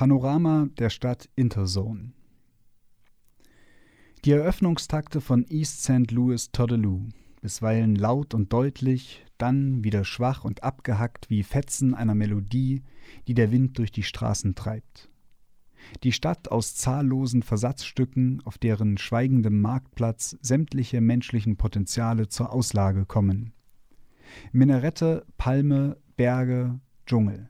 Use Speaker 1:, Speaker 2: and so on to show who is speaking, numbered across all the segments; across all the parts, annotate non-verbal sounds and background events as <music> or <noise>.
Speaker 1: Panorama der Stadt Interzone. Die Eröffnungstakte von East St. Louis Toddaloo, bisweilen laut und deutlich, dann wieder schwach und abgehackt wie Fetzen einer Melodie, die der Wind durch die Straßen treibt. Die Stadt aus zahllosen Versatzstücken, auf deren schweigendem Marktplatz sämtliche menschlichen Potenziale zur Auslage kommen. Minarette, Palme, Berge, Dschungel.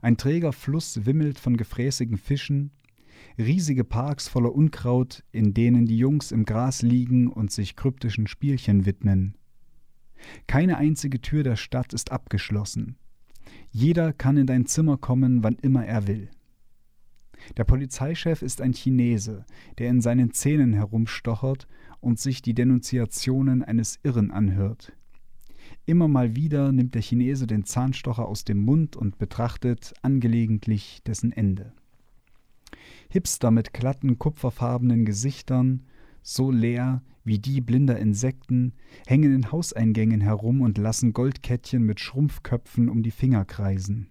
Speaker 1: Ein träger Fluss wimmelt von gefräßigen Fischen, riesige Parks voller Unkraut, in denen die Jungs im Gras liegen und sich kryptischen Spielchen widmen. Keine einzige Tür der Stadt ist abgeschlossen. Jeder kann in dein Zimmer kommen, wann immer er will. Der Polizeichef ist ein Chinese, der in seinen Zähnen herumstochert und sich die Denunziationen eines Irren anhört. Immer mal wieder nimmt der Chinese den Zahnstocher aus dem Mund und betrachtet angelegentlich dessen Ende. Hipster mit glatten, kupferfarbenen Gesichtern, so leer wie die blinder Insekten, hängen in Hauseingängen herum und lassen Goldkettchen mit Schrumpfköpfen um die Finger kreisen.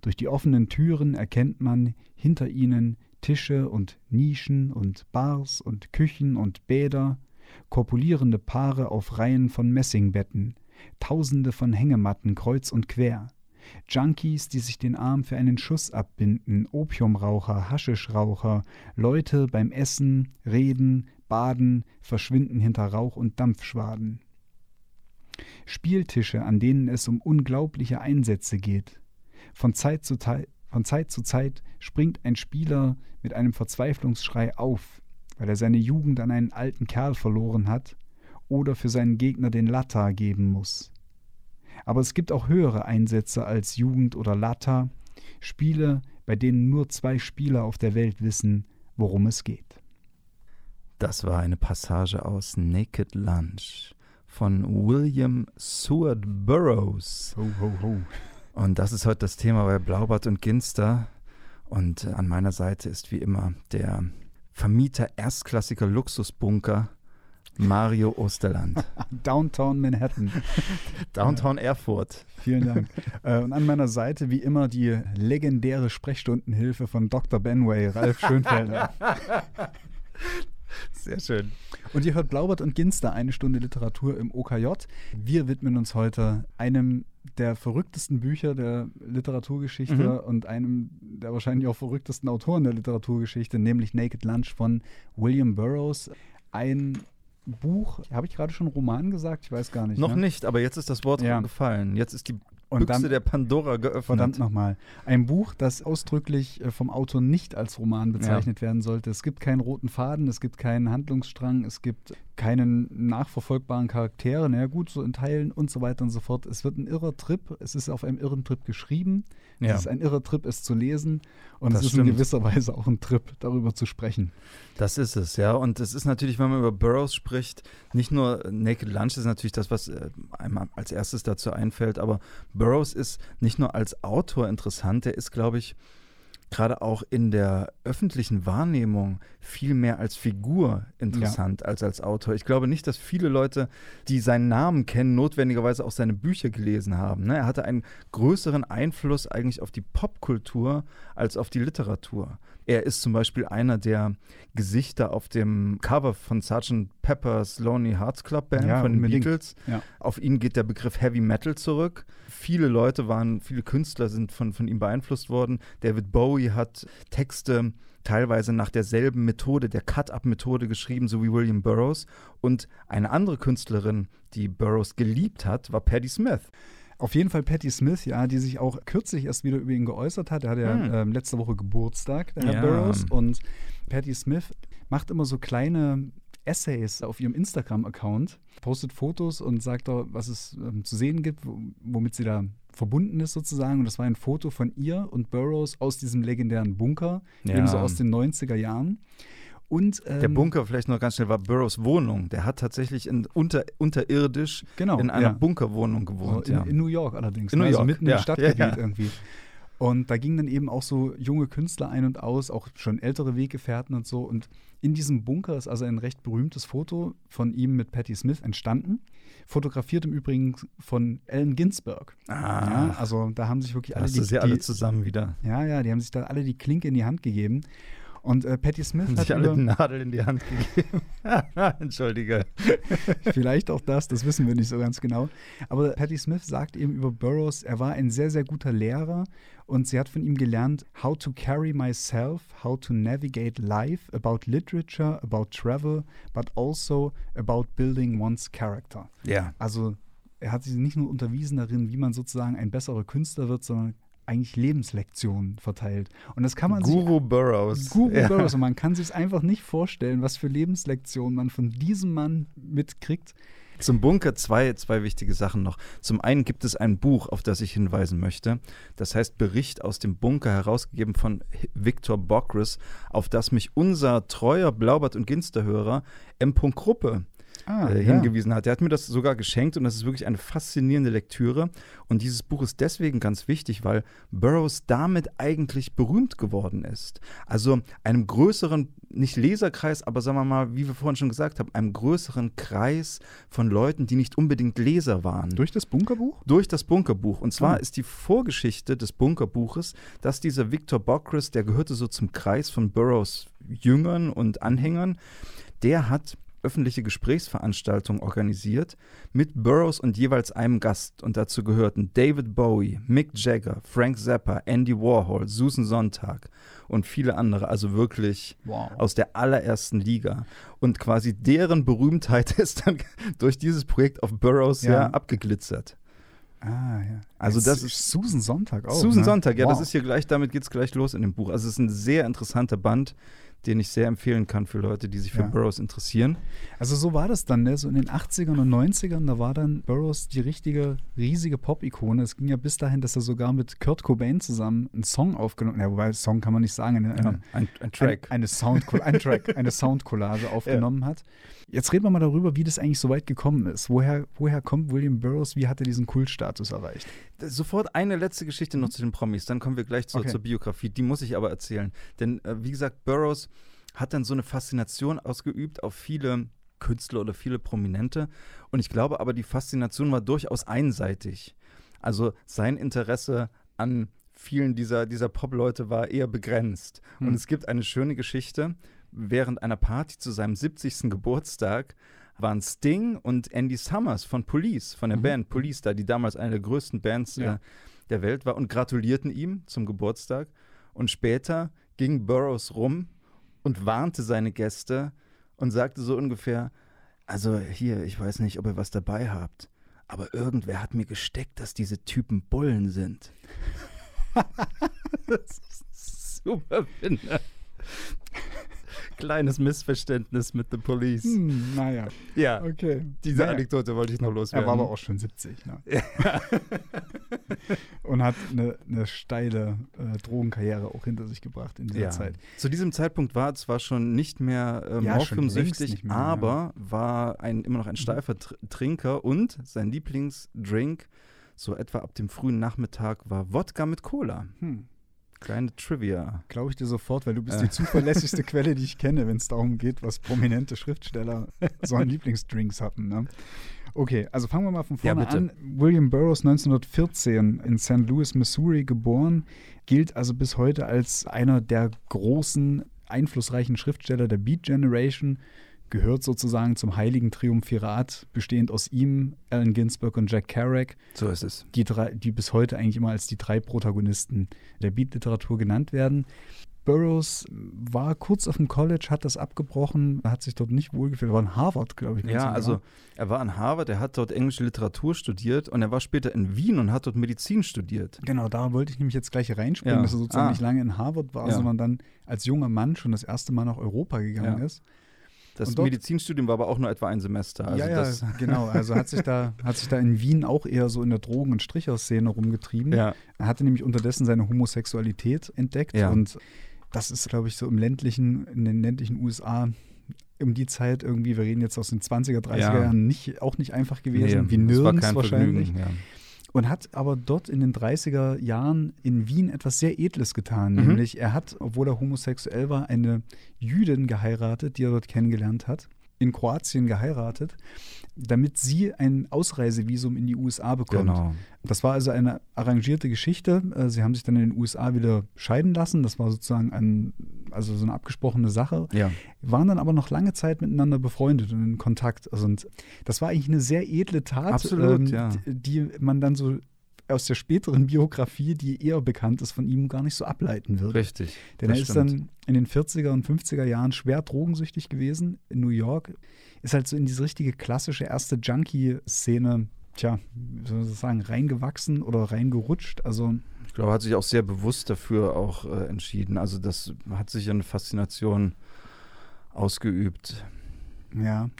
Speaker 1: Durch die offenen Türen erkennt man hinter ihnen Tische und Nischen und Bars und Küchen und Bäder, korpulierende Paare auf Reihen von Messingbetten, Tausende von Hängematten kreuz und quer, Junkies, die sich den Arm für einen Schuss abbinden, Opiumraucher, Haschischraucher, Leute beim Essen, Reden, Baden, verschwinden hinter Rauch und Dampfschwaden. Spieltische, an denen es um unglaubliche Einsätze geht. Von Zeit zu, von Zeit, zu Zeit springt ein Spieler mit einem Verzweiflungsschrei auf, weil er seine Jugend an einen alten Kerl verloren hat oder für seinen Gegner den Latta geben muss. Aber es gibt auch höhere Einsätze als Jugend oder Latta, Spiele, bei denen nur zwei Spieler auf der Welt wissen, worum es geht.
Speaker 2: Das war eine Passage aus Naked Lunch von William Seward Burroughs.
Speaker 1: Ho, ho, ho.
Speaker 2: Und das ist heute das Thema bei Blaubart und Ginster. Und an meiner Seite ist wie immer der Vermieter erstklassiger Luxusbunker Mario Osterland. <laughs>
Speaker 1: Downtown Manhattan. <laughs>
Speaker 2: Downtown Erfurt.
Speaker 1: Vielen Dank. Äh, und an meiner Seite wie immer die legendäre Sprechstundenhilfe von Dr. Benway, Ralf Schönfelder. <laughs>
Speaker 2: Sehr schön.
Speaker 1: Und ihr hört Blaubert und Ginster, eine Stunde Literatur im OKJ. Wir widmen uns heute einem der verrücktesten Bücher der Literaturgeschichte mhm. und einem der wahrscheinlich auch verrücktesten Autoren der Literaturgeschichte, nämlich Naked Lunch von William Burroughs. Ein Buch, habe ich gerade schon Roman gesagt? Ich weiß gar nicht.
Speaker 2: Noch
Speaker 1: ne?
Speaker 2: nicht, aber jetzt ist das Wort ja. gefallen. Jetzt ist die
Speaker 1: und
Speaker 2: Büchse
Speaker 1: dann,
Speaker 2: der Pandora geöffnet.
Speaker 1: Verdammt nochmal. Ein Buch, das ausdrücklich äh, vom Autor nicht als Roman bezeichnet ja. werden sollte. Es gibt keinen roten Faden, es gibt keinen Handlungsstrang, es gibt keinen nachverfolgbaren Charaktere. Na ja, gut, so in Teilen und so weiter und so fort. Es wird ein irrer Trip. Es ist auf einem irren Trip geschrieben. Ja. Es ist ein irrer Trip, es zu lesen. Und das es ist stimmt. in gewisser Weise auch ein Trip, darüber zu sprechen.
Speaker 2: Das ist es, ja. Und es ist natürlich, wenn man über Burroughs spricht, nicht nur Naked Lunch ist natürlich das, was äh, einem als erstes dazu einfällt, aber Burroughs ist nicht nur als Autor interessant, der ist, glaube ich, gerade auch in der öffentlichen Wahrnehmung viel mehr als Figur interessant ja. als als Autor. Ich glaube nicht, dass viele Leute, die seinen Namen kennen, notwendigerweise auch seine Bücher gelesen haben. Ne? Er hatte einen größeren Einfluss eigentlich auf die Popkultur als auf die Literatur. Er ist zum Beispiel einer der Gesichter auf dem Cover von Sgt. Pepper's Lonely Hearts Club Band ja, von den Beatles. Ja. Auf ihn geht der Begriff Heavy Metal zurück. Viele Leute waren, viele Künstler sind von, von ihm beeinflusst worden. David Bowie hat Texte teilweise nach derselben Methode, der Cut-Up-Methode geschrieben, so wie William Burroughs. Und eine andere Künstlerin, die Burroughs geliebt hat, war Patti Smith.
Speaker 1: Auf jeden Fall Patti Smith, ja, die sich auch kürzlich erst wieder über ihn geäußert hat. Er hatte ja hm. ähm, letzte Woche Geburtstag, der Herr ja. Burroughs. Und Patti Smith macht immer so kleine Essays auf ihrem Instagram-Account, postet Fotos und sagt auch, was es ähm, zu sehen gibt, womit sie da verbunden ist sozusagen. Und das war ein Foto von ihr und Burroughs aus diesem legendären Bunker, ja. eben so aus den 90er Jahren. Und,
Speaker 2: ähm, der Bunker, vielleicht noch ganz schnell, war Burroughs Wohnung. Der hat tatsächlich in, unter, unterirdisch genau, in einer ja. Bunkerwohnung gewohnt.
Speaker 1: in,
Speaker 2: ja.
Speaker 1: in, New York allerdings.
Speaker 2: In New
Speaker 1: ne?
Speaker 2: also
Speaker 1: York, mitten
Speaker 2: ja.
Speaker 1: im Stadtgebiet irgendwie. Und da gingen dann eben auch so junge Künstler ein und aus, auch schon ältere Weggefährten und so. Und in diesem Bunker ist also ein recht berühmtes Foto von ihm mit Patti Smith entstanden. Fotografiert im Übrigen von Allen Ginsberg.
Speaker 2: Ah,
Speaker 1: Ja, also da haben sich wirklich alle
Speaker 2: hast
Speaker 1: die,
Speaker 2: du sie alle zusammen wieder.
Speaker 1: ja, ja, die haben sich da alle die Klinke in die Hand gegeben. Und äh, Patti Smith
Speaker 2: Haben
Speaker 1: hat
Speaker 2: sich alle
Speaker 1: über,
Speaker 2: die Nadel in die Hand gegeben. <laughs> Entschuldige. <laughs>
Speaker 1: Vielleicht auch das, das wissen wir nicht so ganz genau. Aber Patti Smith sagt eben über Burroughs, er war ein sehr, sehr guter Lehrer und sie hat von ihm gelernt, how to carry myself, how to navigate life, about literature, about travel, but also about building one's character.
Speaker 2: Ja.
Speaker 1: Also er hat sie nicht nur unterwiesen darin, wie man sozusagen ein besserer Künstler wird, sondern eigentlich Lebenslektionen verteilt. Und das kann man sich
Speaker 2: Guru Burroughs.
Speaker 1: Guru
Speaker 2: ja.
Speaker 1: Burroughs. Und man kann sich einfach nicht vorstellen, was für Lebenslektionen man von diesem Mann mitkriegt.
Speaker 2: Zum Bunker zwei, zwei wichtige Sachen noch. Zum einen gibt es ein Buch, auf das ich hinweisen möchte. Das heißt Bericht aus dem Bunker, herausgegeben von Victor Bockris, auf das mich unser treuer Blaubart- und Ginsterhörer M. Gruppe
Speaker 1: Ah,
Speaker 2: äh,
Speaker 1: ja.
Speaker 2: hingewiesen hat. Er hat mir das sogar geschenkt und das ist wirklich eine faszinierende Lektüre. Und dieses Buch ist deswegen ganz wichtig, weil Burroughs damit eigentlich berühmt geworden ist. Also einem größeren, nicht Leserkreis, aber sagen wir mal, wie wir vorhin schon gesagt haben, einem größeren Kreis von Leuten, die nicht unbedingt Leser waren.
Speaker 1: Durch das Bunkerbuch?
Speaker 2: Durch das Bunkerbuch. Und zwar
Speaker 1: Ah.
Speaker 2: ist die Vorgeschichte des Bunkerbuches, dass dieser Victor Bockris, der gehörte so zum Kreis von Burroughs Jüngern und Anhängern, der hat öffentliche Gesprächsveranstaltungen organisiert mit Burroughs und jeweils einem Gast. Und dazu gehörten David Bowie, Mick Jagger, Frank Zappa, Andy Warhol, Susan Sontag und viele andere. Also wirklich
Speaker 1: Wow.
Speaker 2: aus der allerersten Liga. Und quasi deren Berühmtheit <laughs> ist dann durch dieses Projekt auf Burroughs
Speaker 1: Ja.
Speaker 2: ja
Speaker 1: Also
Speaker 2: Susan
Speaker 1: ne?
Speaker 2: Sonntag, ja, das
Speaker 1: Wow.
Speaker 2: ist hier gleich, damit geht es gleich los in dem Buch. Also es ist ein sehr interessanter Band, den ich sehr empfehlen kann für Leute, die sich für
Speaker 1: Ja.
Speaker 2: Burroughs interessieren.
Speaker 1: Also so war das dann, ne? So in den 80ern und 90ern, da war dann Burroughs die richtige, riesige Pop-Ikone. Es ging ja bis dahin, dass er sogar mit Kurt Cobain zusammen einen Song aufgenommen hat. Ja, wobei Song kann man nicht sagen, eine,
Speaker 2: Ja, ein, ein Track.
Speaker 1: Eine, eine, Sound, ein Track, <laughs> eine Soundcollage aufgenommen hat. Jetzt reden wir mal darüber, wie das eigentlich so weit gekommen ist. Woher, woher kommt William Burroughs? Wie hat er diesen Kultstatus erreicht?
Speaker 2: Sofort eine letzte Geschichte noch zu den Promis, dann kommen wir gleich zur,
Speaker 1: Okay.
Speaker 2: zur Biografie. Die muss ich aber erzählen. Denn äh, wie gesagt, Burroughs hat dann so eine Faszination ausgeübt auf viele Künstler oder viele Prominente. Und ich glaube aber, die Faszination war durchaus einseitig. Also sein Interesse an vielen dieser, dieser Pop-Leute war eher begrenzt.
Speaker 1: Hm.
Speaker 2: Und es gibt eine schöne Geschichte. Während einer Party zu seinem 70. Geburtstag waren Sting und Andy Summers von Police, von der
Speaker 1: Mhm.
Speaker 2: Band Police da, die damals eine der größten Bands
Speaker 1: Ja.
Speaker 2: äh, der Welt war und gratulierten ihm zum Geburtstag. Und später ging Burroughs rum und warnte seine Gäste und sagte so ungefähr, also hier, ich weiß nicht, ob ihr was dabei habt, aber irgendwer hat mir gesteckt, dass diese Typen Bullen sind. <laughs> das ist super, finde. Kleines Missverständnis mit The Police.
Speaker 1: Hm, naja,
Speaker 2: Ja,
Speaker 1: okay.
Speaker 2: diese
Speaker 1: Naja.
Speaker 2: Anekdote wollte ich noch
Speaker 1: Er
Speaker 2: loswerden.
Speaker 1: war aber auch schon 70. Ne? <laughs> <laughs> <laughs> Und hat eine, eine steile äh, Drogenkarriere auch hinter sich gebracht in dieser
Speaker 2: ja.
Speaker 1: Zeit.
Speaker 2: Zu diesem Zeitpunkt war zwar schon nicht mehr äh,
Speaker 1: Ja,
Speaker 2: morphiumsüchtig,
Speaker 1: mehr,
Speaker 2: aber war ein, immer noch ein steifer Tr Trinker und sein Lieblingsdrink, so etwa ab dem frühen Nachmittag, war Wodka mit Cola.
Speaker 1: Hm.
Speaker 2: Kleine Trivia.
Speaker 1: Glaube ich dir sofort, weil du bist
Speaker 2: Äh.
Speaker 1: die <laughs> zuverlässigste Quelle, die ich kenne, wenn es darum geht, was prominente Schriftsteller <laughs> so an Lieblingsdrinks hatten. Ne? Okay, also fangen wir mal von
Speaker 2: Ja,
Speaker 1: vorne
Speaker 2: bitte.
Speaker 1: an. William Burroughs 1914 in St. Louis, Missouri geboren, gilt also bis heute als einer der großen, einflussreichen Schriftsteller der Beat Generation, gehört sozusagen zum heiligen Triumphirat, bestehend aus ihm, Allen Ginsberg und Jack Kerouac
Speaker 2: So ist es.
Speaker 1: die, drei, die bis heute eigentlich immer als die drei Protagonisten der Beat-Literatur genannt werden. Burroughs war kurz auf dem College, hat das abgebrochen, hat sich dort nicht wohlgefühlt, war in Harvard, glaube ich.
Speaker 2: Ja, also er war an Harvard, er hat dort englische Literatur studiert und er war später in Wien und hat dort Medizin studiert.
Speaker 1: Genau, da wollte ich nämlich jetzt gleich reinspringen,
Speaker 2: Ja.
Speaker 1: dass er sozusagen
Speaker 2: Ah.
Speaker 1: nicht lange in Harvard war,
Speaker 2: Ja.
Speaker 1: sondern dann als junger Mann schon das erste Mal nach Europa gegangen
Speaker 2: Ja.
Speaker 1: ist.
Speaker 2: Das
Speaker 1: dort-
Speaker 2: Medizinstudium war aber auch nur etwa ein Semester. Also
Speaker 1: ja, ja, <laughs> genau. Also hat sich, da, hat sich da in Wien auch eher so in der Drogen- und Stricherszene rumgetrieben.
Speaker 2: ja.
Speaker 1: Er hatte nämlich unterdessen seine Homosexualität entdeckt
Speaker 2: Ja.
Speaker 1: und das ist, glaube ich, so im ländlichen, in den ländlichen USA um die Zeit irgendwie, wir reden jetzt aus den 20er, 30er
Speaker 2: Ja.
Speaker 1: Jahren, nicht, auch nicht einfach gewesen,
Speaker 2: Nee,
Speaker 1: wie nirgends wahrscheinlich.
Speaker 2: Vergnügen. Ja.
Speaker 1: und hat aber dort in den 30er Jahren in Wien etwas sehr Edles getan.
Speaker 2: Mhm.
Speaker 1: Nämlich er hat, obwohl er homosexuell war, eine Jüdin geheiratet, die er dort kennengelernt hat, in Kroatien geheiratet, damit sie ein Ausreisevisum in die USA bekommt.
Speaker 2: Genau.
Speaker 1: Das war also eine arrangierte Geschichte. Äh, Sie haben sich dann in den USA wieder scheiden lassen. Das war sozusagen ein, also so eine abgesprochene Sache.
Speaker 2: Ja.
Speaker 1: Waren dann aber noch lange Zeit miteinander befreundet und in Kontakt. Also und das war eigentlich eine sehr edle Tat, ähm,
Speaker 2: Absolut, ja.
Speaker 1: die man dann so aus der späteren Biografie, die eher bekannt ist, von ihm gar nicht so ableiten wird.
Speaker 2: Richtig.
Speaker 1: Denn er ist
Speaker 2: stimmt.
Speaker 1: dann in den 40er und 50er Jahren schwer drogensüchtig gewesen in New York. Ist halt so in diese richtige klassische erste Junkie-Szene, tja, wie soll man das sagen, reingewachsen oder reingerutscht. Also
Speaker 2: Ich glaube, er hat sich auch sehr bewusst dafür auch äh, entschieden. Also das hat sich eine Faszination ausgeübt.
Speaker 1: Ja.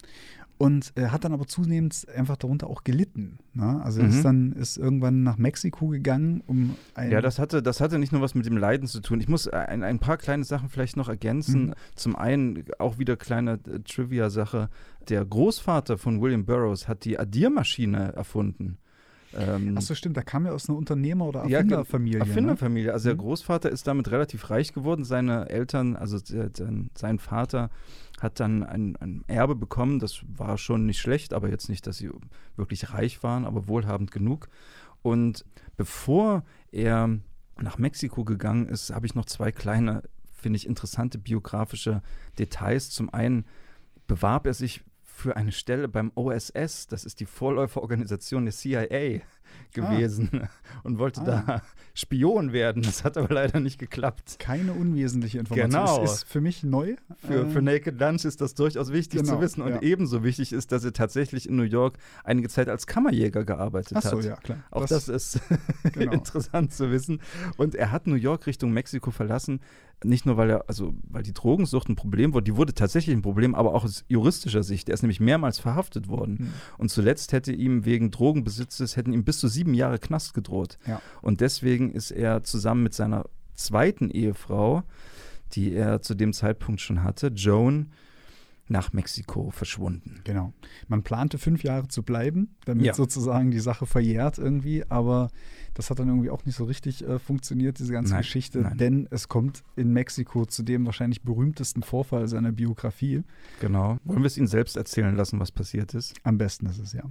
Speaker 1: Und er hat dann aber zunehmend einfach darunter auch gelitten. Ne? Also
Speaker 2: Mhm.
Speaker 1: ist dann ist irgendwann nach Mexiko gegangen, um ein
Speaker 2: Ja, das hatte, das hatte nicht nur was mit dem Leiden zu tun. Ich muss ein, ein paar kleine Sachen vielleicht noch ergänzen.
Speaker 1: Mhm.
Speaker 2: Zum einen auch wieder kleine äh, Trivia-Sache. Der Großvater von William Burroughs hat die Addiermaschine erfunden. Ähm,
Speaker 1: Achso, stimmt, da kam ja aus einer Unternehmer- oder
Speaker 2: Ja, ge-
Speaker 1: Erfinderfamilie. ne?
Speaker 2: Erfinderfamilie. Also der
Speaker 1: Mhm.
Speaker 2: Großvater ist damit relativ reich geworden. Seine Eltern, also sein Vater, hat dann ein, ein Erbe bekommen. Das war schon nicht schlecht, aber jetzt nicht, dass sie wirklich reich waren, aber wohlhabend genug. Und bevor er nach Mexiko gegangen ist, habe ich noch zwei kleine, finde ich, interessante biografische Details. Zum einen bewarb er sich für eine Stelle beim OSS, das ist die Vorläuferorganisation der CIA <laughs> gewesen und wollte
Speaker 1: Ah.
Speaker 2: da Spion werden. Das hat aber leider nicht geklappt.
Speaker 1: Keine unwesentliche Information.
Speaker 2: Genau.
Speaker 1: Ist, ist für mich neu.
Speaker 2: Für,
Speaker 1: Äh,
Speaker 2: für Naked Lunch ist das durchaus wichtig
Speaker 1: genau,
Speaker 2: zu wissen und
Speaker 1: ja.
Speaker 2: ebenso wichtig ist, dass er tatsächlich in New York einige Zeit als Kammerjäger gearbeitet
Speaker 1: Ach so,
Speaker 2: hat.
Speaker 1: ja, klar.
Speaker 2: Auch das, ist <laughs>
Speaker 1: genau.
Speaker 2: interessant zu wissen. Und er hat New York Richtung Mexiko verlassen, nicht nur weil er, also weil die Drogensucht ein Problem wurde, die wurde tatsächlich ein Problem, aber auch aus juristischer Sicht. Er ist nämlich mehrmals verhaftet worden.
Speaker 1: Hm.
Speaker 2: Und zuletzt hätte ihm wegen Drogenbesitzes, hätten ihm bis zu sieben Jahre Knast gedroht.
Speaker 1: Ja.
Speaker 2: Und deswegen ist er zusammen mit seiner zweiten Ehefrau, die er zu dem Zeitpunkt schon hatte, Joan, nach Mexiko verschwunden.
Speaker 1: Genau. Man plante fünf Jahre zu bleiben, damit
Speaker 2: Ja.
Speaker 1: sozusagen die Sache verjährt irgendwie, aber das hat dann irgendwie auch nicht so richtig äh, funktioniert, diese ganze
Speaker 2: Nein,
Speaker 1: Geschichte,
Speaker 2: nein.
Speaker 1: denn es kommt in Mexiko zu dem wahrscheinlich berühmtesten Vorfall seiner Biografie.
Speaker 2: Genau. Wollen wir es ihn selbst erzählen lassen, was passiert ist?
Speaker 1: Am besten ist es ja.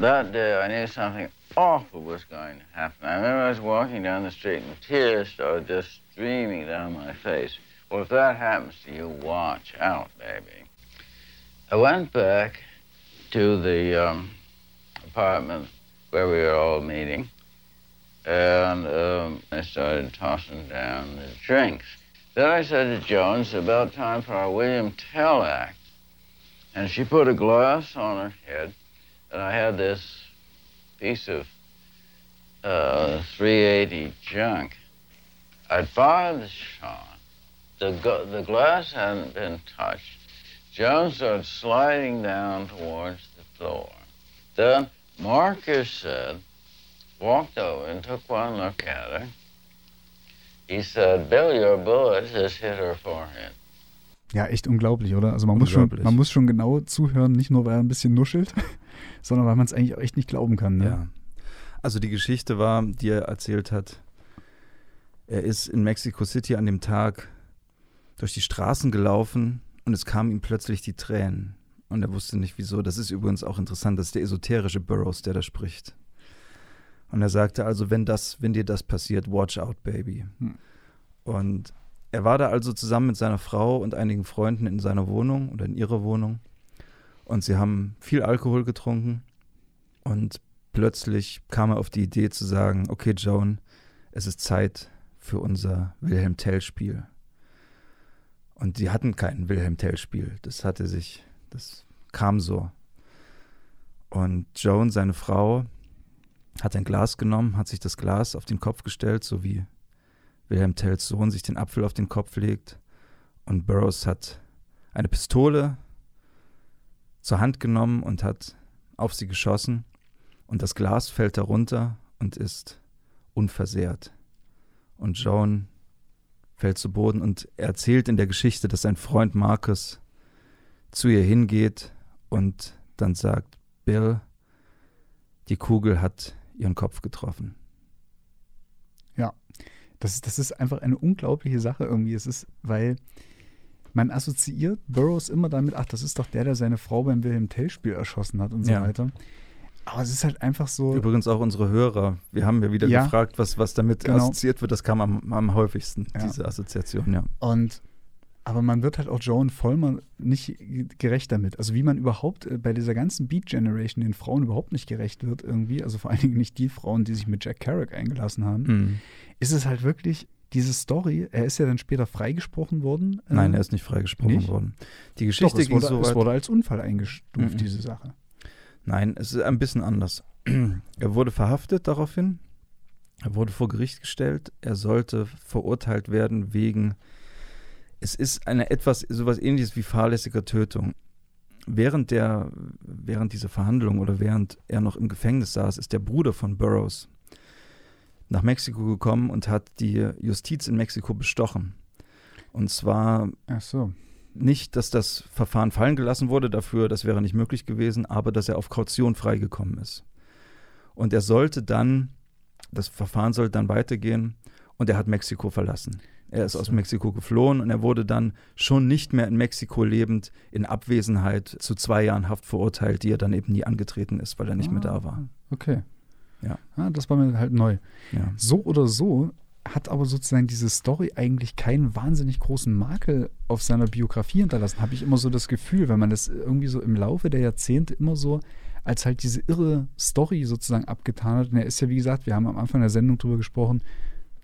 Speaker 3: That day, I knew something awful was going to happen. I remember I was walking down the street and tears started just streaming down my face. Well, if that happens to you, watch out, baby. I went back to the um, apartment where we were all meeting, and um, I started tossing down the drinks. Then I said to Joan, it's about time for our William Tell act. And she put a glass on her head and I had this piece of uh, 380 junk. I'd fired the shot. The, gu- the glass hadn't been touched. Jones started sliding down towards the floor. Then Marcus said, walked over and took one look at her. He said, Bill, your bullet has hit her forehead.
Speaker 1: Ja, echt unglaublich, oder? Also man muss, schon, man muss schon genau zuhören, nicht nur, weil er ein bisschen nuschelt, sondern weil man es eigentlich auch echt nicht glauben kann. Ne?
Speaker 2: Ja. Also die Geschichte war, die er erzählt hat, er ist in Mexico City an dem Tag durch die Straßen gelaufen und es kamen ihm plötzlich die Tränen. Und er wusste nicht wieso. Das ist übrigens auch interessant, das ist der esoterische Burroughs, der da spricht. Und er sagte also, wenn das, wenn dir das passiert, watch out, baby.
Speaker 1: Hm.
Speaker 2: Und er war da also zusammen mit seiner Frau und einigen Freunden in seiner Wohnung oder in ihrer Wohnung. Und sie haben viel Alkohol getrunken. Und plötzlich kam er auf die Idee zu sagen, okay, Joan, es ist Zeit für unser Wilhelm Tell-Spiel. Und die hatten kein Wilhelm Tell-Spiel. Das hatte sich, das kam so. Und Joan, seine Frau, hat ein Glas genommen, hat sich das Glas auf den Kopf gestellt, so wie Wilhelm Tells Sohn sich den Apfel auf den Kopf legt. Und Burroughs hat eine Pistole zur Hand genommen und hat auf sie geschossen. Und das Glas fällt darunter und ist unversehrt. Und Joan fällt zu Boden und er erzählt in der Geschichte, dass sein Freund Marcus zu ihr hingeht und dann sagt, Bill, die Kugel hat ihren Kopf getroffen.
Speaker 1: Das, das ist einfach eine unglaubliche Sache irgendwie. Es ist, weil man assoziiert Burroughs immer damit, ach, das ist doch der, der seine Frau beim Wilhelm Tell-Spiel erschossen hat und so
Speaker 2: Ja.
Speaker 1: weiter. Aber es ist halt einfach so.
Speaker 2: Übrigens auch unsere Hörer. Wir haben ja wieder
Speaker 1: Ja.
Speaker 2: gefragt, was, was damit
Speaker 1: Genau.
Speaker 2: assoziiert wird. Das kam am, am häufigsten,
Speaker 1: Ja.
Speaker 2: diese Assoziation, ja.
Speaker 1: Und aber man wird halt auch Joan Vollmer nicht gerecht damit. Also wie man überhaupt äh, bei dieser ganzen Beat Generation den Frauen überhaupt nicht gerecht wird irgendwie, also vor allen Dingen nicht die Frauen, die sich mit Jack Kerouac eingelassen haben,
Speaker 2: Mhm.
Speaker 1: ist es halt wirklich diese Story. Er ist ja dann später freigesprochen worden. äh,
Speaker 2: Nein, er ist nicht freigesprochen
Speaker 1: nicht?
Speaker 2: worden. Die
Speaker 1: Doch,
Speaker 2: Geschichte
Speaker 1: es
Speaker 2: ging
Speaker 1: wurde,
Speaker 2: so
Speaker 1: es wurde als Unfall eingestuft,
Speaker 2: Mhm.
Speaker 1: diese Sache.
Speaker 2: Nein, es ist ein bisschen anders. <clears throat> er wurde verhaftet daraufhin. Er wurde vor Gericht gestellt. Er sollte verurteilt werden wegen. Es ist eine etwas sowas ähnliches wie fahrlässiger Tötung. Während der, während dieser Verhandlung oder während er noch im Gefängnis saß, ist der Bruder von Burroughs nach Mexiko gekommen und hat die Justiz in Mexiko bestochen. Und zwar
Speaker 1: so.
Speaker 2: nicht, dass das Verfahren fallen gelassen wurde dafür, das wäre nicht möglich gewesen, aber dass er auf Kaution freigekommen ist. Und er sollte dann, das Verfahren sollte dann weitergehen und er hat Mexiko verlassen. Er ist aus. Mexiko geflohen und er wurde dann schon nicht mehr in Mexiko lebend in Abwesenheit zu zwei Jahren Haft verurteilt, die er dann eben nie angetreten ist, weil er nicht mehr da war.
Speaker 1: Ah, Okay.
Speaker 2: Ja.
Speaker 1: Ah, das war mir halt neu.
Speaker 2: Ja.
Speaker 1: So oder so hat aber sozusagen diese Story eigentlich keinen wahnsinnig großen Makel auf seiner Biografie hinterlassen, habe ich immer so das Gefühl, wenn man das irgendwie so im Laufe der Jahrzehnte immer so als halt diese irre Story sozusagen abgetan hat. Und er ist ja, wie gesagt, wir haben am Anfang der Sendung drüber gesprochen,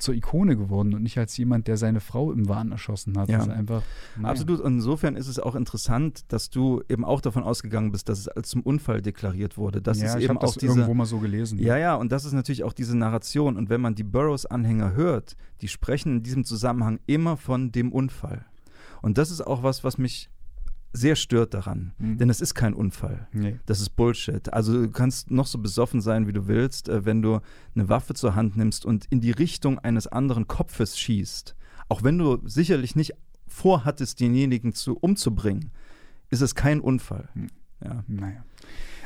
Speaker 1: zur Ikone geworden und nicht als jemand, der seine Frau im Wahn erschossen hat.
Speaker 2: Ja.
Speaker 1: Das ist einfach, naja.
Speaker 2: Absolut. Und insofern ist es auch interessant, dass du eben auch davon ausgegangen bist, dass es als zum Unfall deklariert wurde. Das
Speaker 1: ja,
Speaker 2: ist
Speaker 1: ich
Speaker 2: eben auch
Speaker 1: das
Speaker 2: diese.
Speaker 1: irgendwo mal so gelesen.
Speaker 2: Ja, ja, und das ist natürlich auch diese Narration. Und wenn man die Burroughs-Anhänger hört, die sprechen in diesem Zusammenhang immer von dem Unfall. Und das ist auch was, was mich sehr stört daran.
Speaker 1: Mhm.
Speaker 2: Denn es ist kein Unfall.
Speaker 1: Nee.
Speaker 2: Das ist Bullshit. Also du kannst noch so besoffen sein, wie du willst, äh, wenn du eine Waffe zur Hand nimmst und in die Richtung eines anderen Kopfes schießt. Auch wenn du sicherlich nicht vorhattest, denjenigen zu, umzubringen, ist es kein Unfall.
Speaker 1: Hm.
Speaker 2: Ja.
Speaker 1: Naja.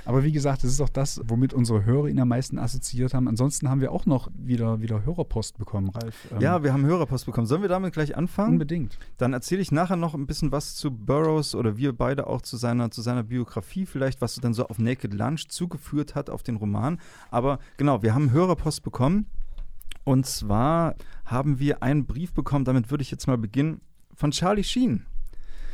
Speaker 1: Aber wie gesagt, das ist auch das, womit unsere Hörer ihn am meisten assoziiert haben. Ansonsten haben wir auch noch wieder, wieder Hörerpost bekommen, Ralf. Ähm,
Speaker 2: ja, wir haben Hörerpost bekommen. Sollen wir damit gleich anfangen?
Speaker 1: unbedingt.
Speaker 2: Dann erzähle ich nachher noch ein bisschen was zu Burroughs oder wir beide auch zu seiner, zu seiner Biografie vielleicht, was dann so auf Naked Lunch zugeführt hat auf den Roman. Aber genau, wir haben Hörerpost bekommen. Und zwar haben wir einen Brief bekommen, damit würde ich jetzt mal beginnen, von Charlie Sheen.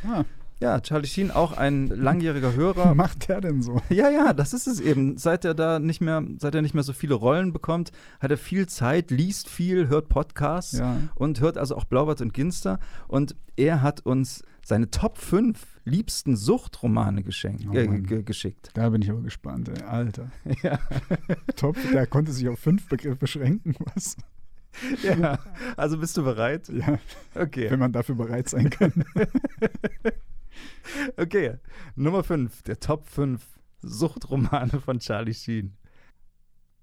Speaker 1: Ah,
Speaker 2: Ja, Charlie Sheen, auch ein langjähriger
Speaker 1: was
Speaker 2: Hörer. <laughs>
Speaker 1: macht der denn so?
Speaker 2: Ja, ja, das ist es eben. Seit er da nicht mehr, seit er nicht mehr so viele Rollen bekommt, hat er viel Zeit, liest viel, hört Podcasts
Speaker 1: Ja.
Speaker 2: und hört also auch Blaubart und Ginster. Und er hat uns seine Top 5 liebsten Suchtromane geschenkt,
Speaker 1: Oh
Speaker 2: äh, geschickt.
Speaker 1: Da bin ich aber gespannt, ey. Alter. <laughs>
Speaker 2: Ja.
Speaker 1: Top, der konnte sich auf fünf Begriffe beschränken, <laughs> was?
Speaker 2: ja. Also bist du bereit?
Speaker 1: Ja,
Speaker 2: Okay.
Speaker 1: wenn man dafür bereit sein kann. <laughs>
Speaker 2: Okay. Nummer 5, der Top 5 Suchtromane von Charlie Sheen.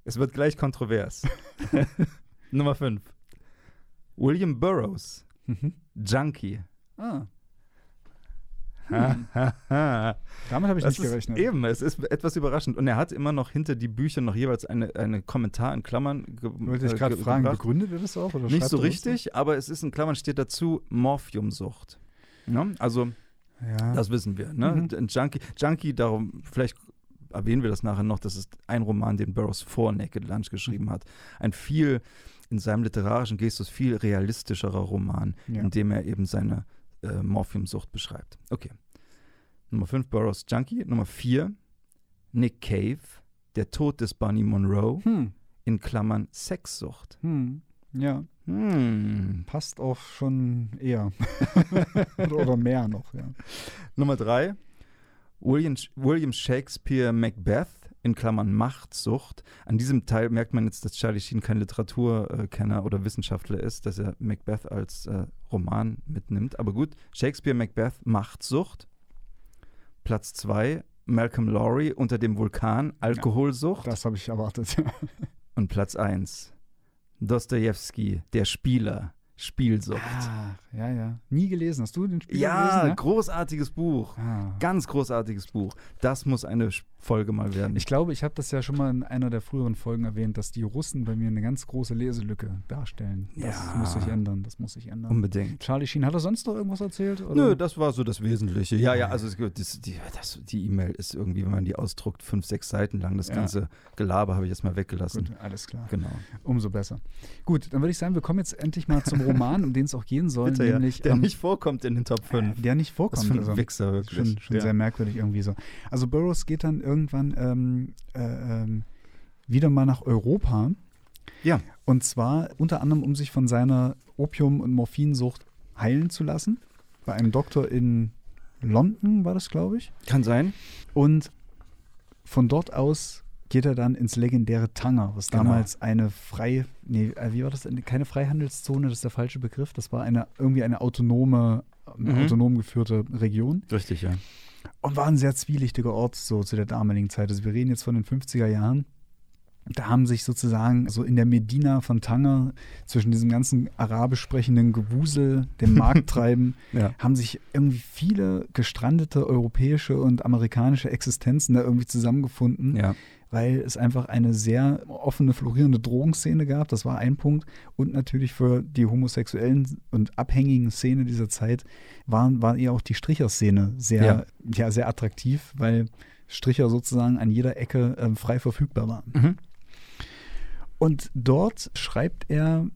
Speaker 2: Es wird gleich kontrovers. <laughs> Nummer 5. William Burroughs,
Speaker 1: Mhm.
Speaker 2: Junkie.
Speaker 1: ah,
Speaker 2: Ha, ha, ha.
Speaker 1: damit habe ich
Speaker 2: Das
Speaker 1: nicht gerechnet.
Speaker 2: Eben, es ist etwas überraschend. Und er hat immer noch hinter die Bücher noch jeweils eine, eine Kommentar in Klammern ge
Speaker 1: Wollte ich
Speaker 2: äh,
Speaker 1: gerade
Speaker 2: ge-
Speaker 1: fragen,
Speaker 2: gebracht.
Speaker 1: begründet er das auch? Oder
Speaker 2: Nicht so richtig, aber es ist in Klammern steht dazu Morphiumsucht. Ja, also
Speaker 1: Ja.
Speaker 2: das wissen wir. Ne?
Speaker 1: Mhm.
Speaker 2: Junkie, Junkie, darum, vielleicht erwähnen wir das nachher noch, das ist ein Roman, den Burroughs vor Naked Lunch geschrieben hat. Ein viel, in seinem literarischen Gestus viel realistischerer Roman,
Speaker 1: ja.
Speaker 2: in dem er eben seine äh, Morphiumsucht beschreibt. Okay. Nummer 5, Burroughs Junkie. Nummer 4, Nick Cave, Der Tod des Bunny Monroe,
Speaker 1: Hm.
Speaker 2: in Klammern Sexsucht.
Speaker 1: Hm. Ja,
Speaker 2: Hm.
Speaker 1: passt auch schon eher. <laughs> oder, mehr noch, ja.
Speaker 2: Nummer 3, William, William Shakespeare Macbeth, in Klammern Machtsucht. An diesem Teil merkt man jetzt, dass Charlie Sheen kein Literaturkenner oder Wissenschaftler ist, dass er Macbeth als äh, Roman mitnimmt. Aber gut, Shakespeare Macbeth Machtsucht. Platz 2, Malcolm Lowry unter dem Vulkan Alkoholsucht.
Speaker 1: Das habe ich erwartet.
Speaker 2: Und Platz 1, Dostoevsky, der Spieler, Spielsucht.
Speaker 1: Ach, ja, ja. Nie gelesen. Hast du den Spiel
Speaker 2: ja,
Speaker 1: gelesen?
Speaker 2: großartiges Buch.
Speaker 1: Ah.
Speaker 2: Ganz großartiges Buch. Das muss eine, Folge mal werden.
Speaker 1: Ich glaube, ich habe das ja schon mal in einer der früheren Folgen erwähnt, dass die Russen bei mir eine ganz große Leselücke darstellen. Das
Speaker 2: Ja.
Speaker 1: muss sich ändern, das muss sich ändern.
Speaker 2: Unbedingt.
Speaker 1: Charlie Sheen, hat er sonst noch irgendwas erzählt? Oder?
Speaker 2: Nö, das war so das Wesentliche. Ja, ja, also das, die das, E-Mail ist irgendwie, wenn man die ausdruckt, fünf, sechs Seiten lang. Das
Speaker 1: Ja.
Speaker 2: ganze Gelaber habe ich jetzt mal weggelassen.
Speaker 1: Gut, alles klar.
Speaker 2: Genau.
Speaker 1: Umso besser. Gut, dann würde ich sagen, wir kommen jetzt endlich mal zum Roman, um den es auch gehen soll,
Speaker 2: Bitte, ja.
Speaker 1: nämlich
Speaker 2: Der
Speaker 1: ähm,
Speaker 2: nicht vorkommt in den Top 5.
Speaker 1: der nicht
Speaker 2: Das
Speaker 1: vorkommt.
Speaker 2: ist für ein
Speaker 1: also.
Speaker 2: Wichser wirklich.
Speaker 1: Schon, schon
Speaker 2: ja.
Speaker 1: sehr merkwürdig irgendwie so. Also Burroughs geht dann irgendwann ähm, äh, ähm, wieder mal nach Europa.
Speaker 2: Ja.
Speaker 1: Und zwar unter anderem, um sich von seiner Opium- und Morphinsucht heilen zu lassen. Bei einem Doktor in London war das, glaube ich.
Speaker 2: Kann sein.
Speaker 1: Und von dort aus geht er dann ins legendäre Tanger, was
Speaker 2: Genau.
Speaker 1: damals eine frei, nee, äh, wie war das? Keine Freihandelszone, das ist der falsche Begriff. Das war eine irgendwie eine autonome, eine
Speaker 2: Mhm.
Speaker 1: autonom geführte Region.
Speaker 2: Richtig, ja.
Speaker 1: Und war ein sehr zwielichtiger Ort so zu der damaligen Zeit. Also wir reden jetzt von den 50er Jahren. Da haben sich sozusagen so in der Medina von Tanger zwischen diesem ganzen arabisch sprechenden Gewusel, dem <laughs> Markttreiben,
Speaker 2: Ja.
Speaker 1: haben sich irgendwie viele gestrandete europäische und amerikanische Existenzen da irgendwie zusammengefunden,
Speaker 2: Ja.
Speaker 1: Weil es einfach eine sehr offene, florierende Drogenszene gab. Das war ein Punkt. Und natürlich für die homosexuellen und abhängigen Szene dieser Zeit waren, war eher auch die Stricherszene sehr,
Speaker 2: Ja.
Speaker 1: ja. sehr attraktiv, weil Stricher sozusagen an jeder Ecke ähm, frei verfügbar waren.
Speaker 2: Mhm.
Speaker 1: Und dort schreibt er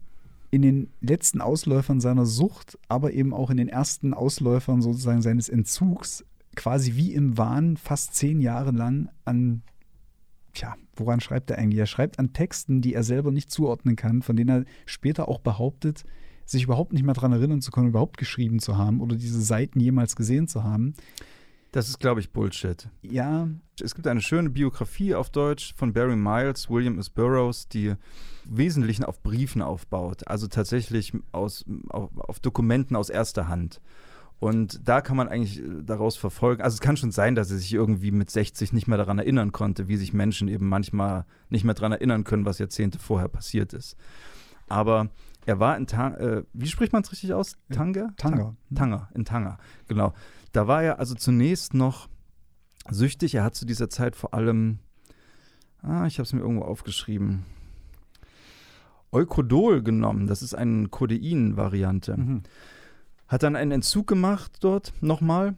Speaker 1: in den letzten Ausläufern seiner Sucht, aber eben auch in den ersten Ausläufern sozusagen seines Entzugs, quasi wie im Wahn, fast zehn Jahre lang an, tja, woran schreibt er eigentlich? Er schreibt an Texten, die er selber nicht zuordnen kann, von denen er später auch behauptet, sich überhaupt nicht mehr daran erinnern zu können, überhaupt geschrieben zu haben oder diese Seiten jemals gesehen zu haben.
Speaker 2: Das ist, glaube ich, Bullshit.
Speaker 1: Ja,
Speaker 2: Es gibt eine schöne Biografie auf Deutsch von Barry Miles, William S. Burroughs, die im Wesentlichen auf Briefen aufbaut. Also tatsächlich aus, auf, auf Dokumenten aus erster Hand. Und da kann man eigentlich äh, daraus verfolgen. Also es kann schon sein, dass er sich irgendwie mit 60 nicht mehr daran erinnern konnte, wie sich Menschen eben manchmal nicht mehr daran erinnern können, was Jahrzehnte vorher passiert ist. Aber er war in Tanger, äh, wie spricht man es richtig aus? Tanger?
Speaker 1: Tanger.
Speaker 2: Tanger, in Tanger, genau. Da war er also zunächst noch süchtig. Er hat zu dieser Zeit vor allem, ah, ich habe es mir irgendwo aufgeschrieben, Eukodol genommen. Das ist eine Codein-Variante.
Speaker 1: Mhm.
Speaker 2: Hat dann einen Entzug gemacht dort nochmal.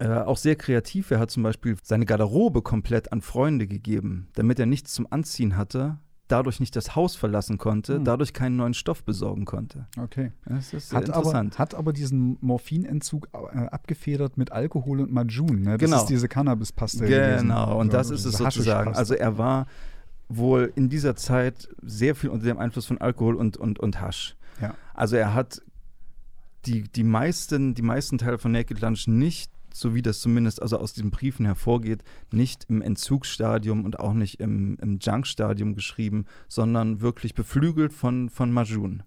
Speaker 2: Äh, auch sehr kreativ. Er hat zum Beispiel seine Garderobe komplett an Freunde gegeben, damit er nichts zum Anziehen hatte, dadurch nicht das Haus verlassen konnte,
Speaker 1: Hm.
Speaker 2: dadurch keinen neuen Stoff besorgen konnte.
Speaker 1: Okay.
Speaker 2: Das ist
Speaker 1: Hat aber,
Speaker 2: interessant.
Speaker 1: hat aber diesen Morphinentzug äh, abgefedert mit Alkohol und Majun. Ne? Das
Speaker 2: Genau.
Speaker 1: ist diese Cannabis-Paste.
Speaker 2: Genau, und das ist es sozusagen. Also er war wohl in dieser Zeit sehr viel unter dem Einfluss von Alkohol und, und, und Hasch.
Speaker 1: Ja.
Speaker 2: Also er hat die, die, meisten, die meisten Teile von Naked Lunch nicht, so wie das zumindest also aus diesen Briefen hervorgeht, nicht im Entzugsstadium und auch nicht im, im Junk-Stadium geschrieben, sondern wirklich beflügelt von, von Majun.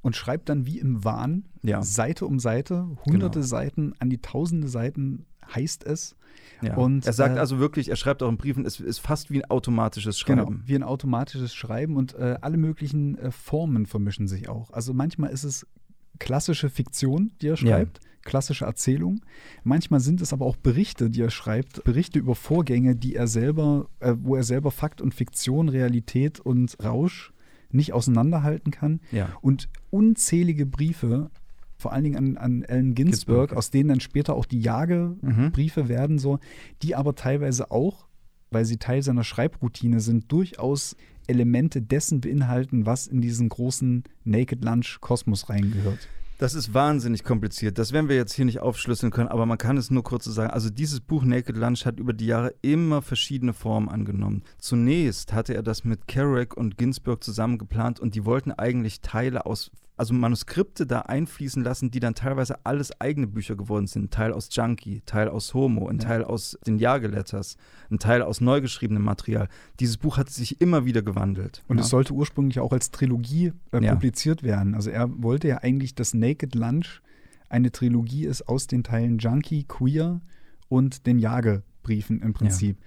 Speaker 1: und schreibt dann wie im Wahn,
Speaker 2: Ja.
Speaker 1: Seite um Seite, hunderte
Speaker 2: Genau.
Speaker 1: Seiten, an die tausende Seiten heißt es.
Speaker 2: Ja.
Speaker 1: Und,
Speaker 2: er sagt
Speaker 1: äh,
Speaker 2: also wirklich, er schreibt auch in Briefen, es ist fast wie ein automatisches
Speaker 1: Genau,
Speaker 2: Schreiben.
Speaker 1: wie ein automatisches Schreiben und äh, alle möglichen äh, Formen vermischen sich auch. Also manchmal ist es klassische Fiktion, die er schreibt, klassische Erzählung. Manchmal sind es aber auch Berichte, die er schreibt, Berichte über Vorgänge, die er selber, äh, wo er selber Fakt und Fiktion, Realität und Rausch nicht auseinanderhalten kann.
Speaker 2: Ja.
Speaker 1: Und unzählige Briefe, vor allen Dingen an, an Allen Ginsberg,
Speaker 2: Ginsberg.
Speaker 1: aus denen dann später auch die Jagebriefe
Speaker 2: Mhm.
Speaker 1: werden, so, die aber teilweise auch, weil sie Teil seiner Schreibroutine sind, durchaus Elemente dessen beinhalten, was in diesen großen Naked Lunch Kosmos reingehört.
Speaker 2: Das ist wahnsinnig kompliziert. Das werden wir jetzt hier nicht aufschlüsseln können, aber man kann es nur kurz so sagen. Also dieses Buch Naked Lunch hat über die Jahre immer verschiedene Formen angenommen. Zunächst hatte er das mit Kerouac und Ginsberg zusammen geplant und die wollten eigentlich Teile aus, also Manuskripte da einfließen lassen, die dann teilweise alles eigene Bücher geworden sind. Teil aus Junkie, Teil aus Homo, ein
Speaker 1: Ja.
Speaker 2: Teil aus den Jageletters, ein Teil aus neu geschriebenem Material. Dieses Buch hat sich immer wieder gewandelt.
Speaker 1: Und
Speaker 2: ja.
Speaker 1: es sollte ursprünglich auch als Trilogie äh,
Speaker 2: Ja.
Speaker 1: publiziert werden. Also er wollte ja eigentlich, dass Naked Lunch eine Trilogie ist aus den Teilen Junkie, Queer und den Jagebriefen im Prinzip.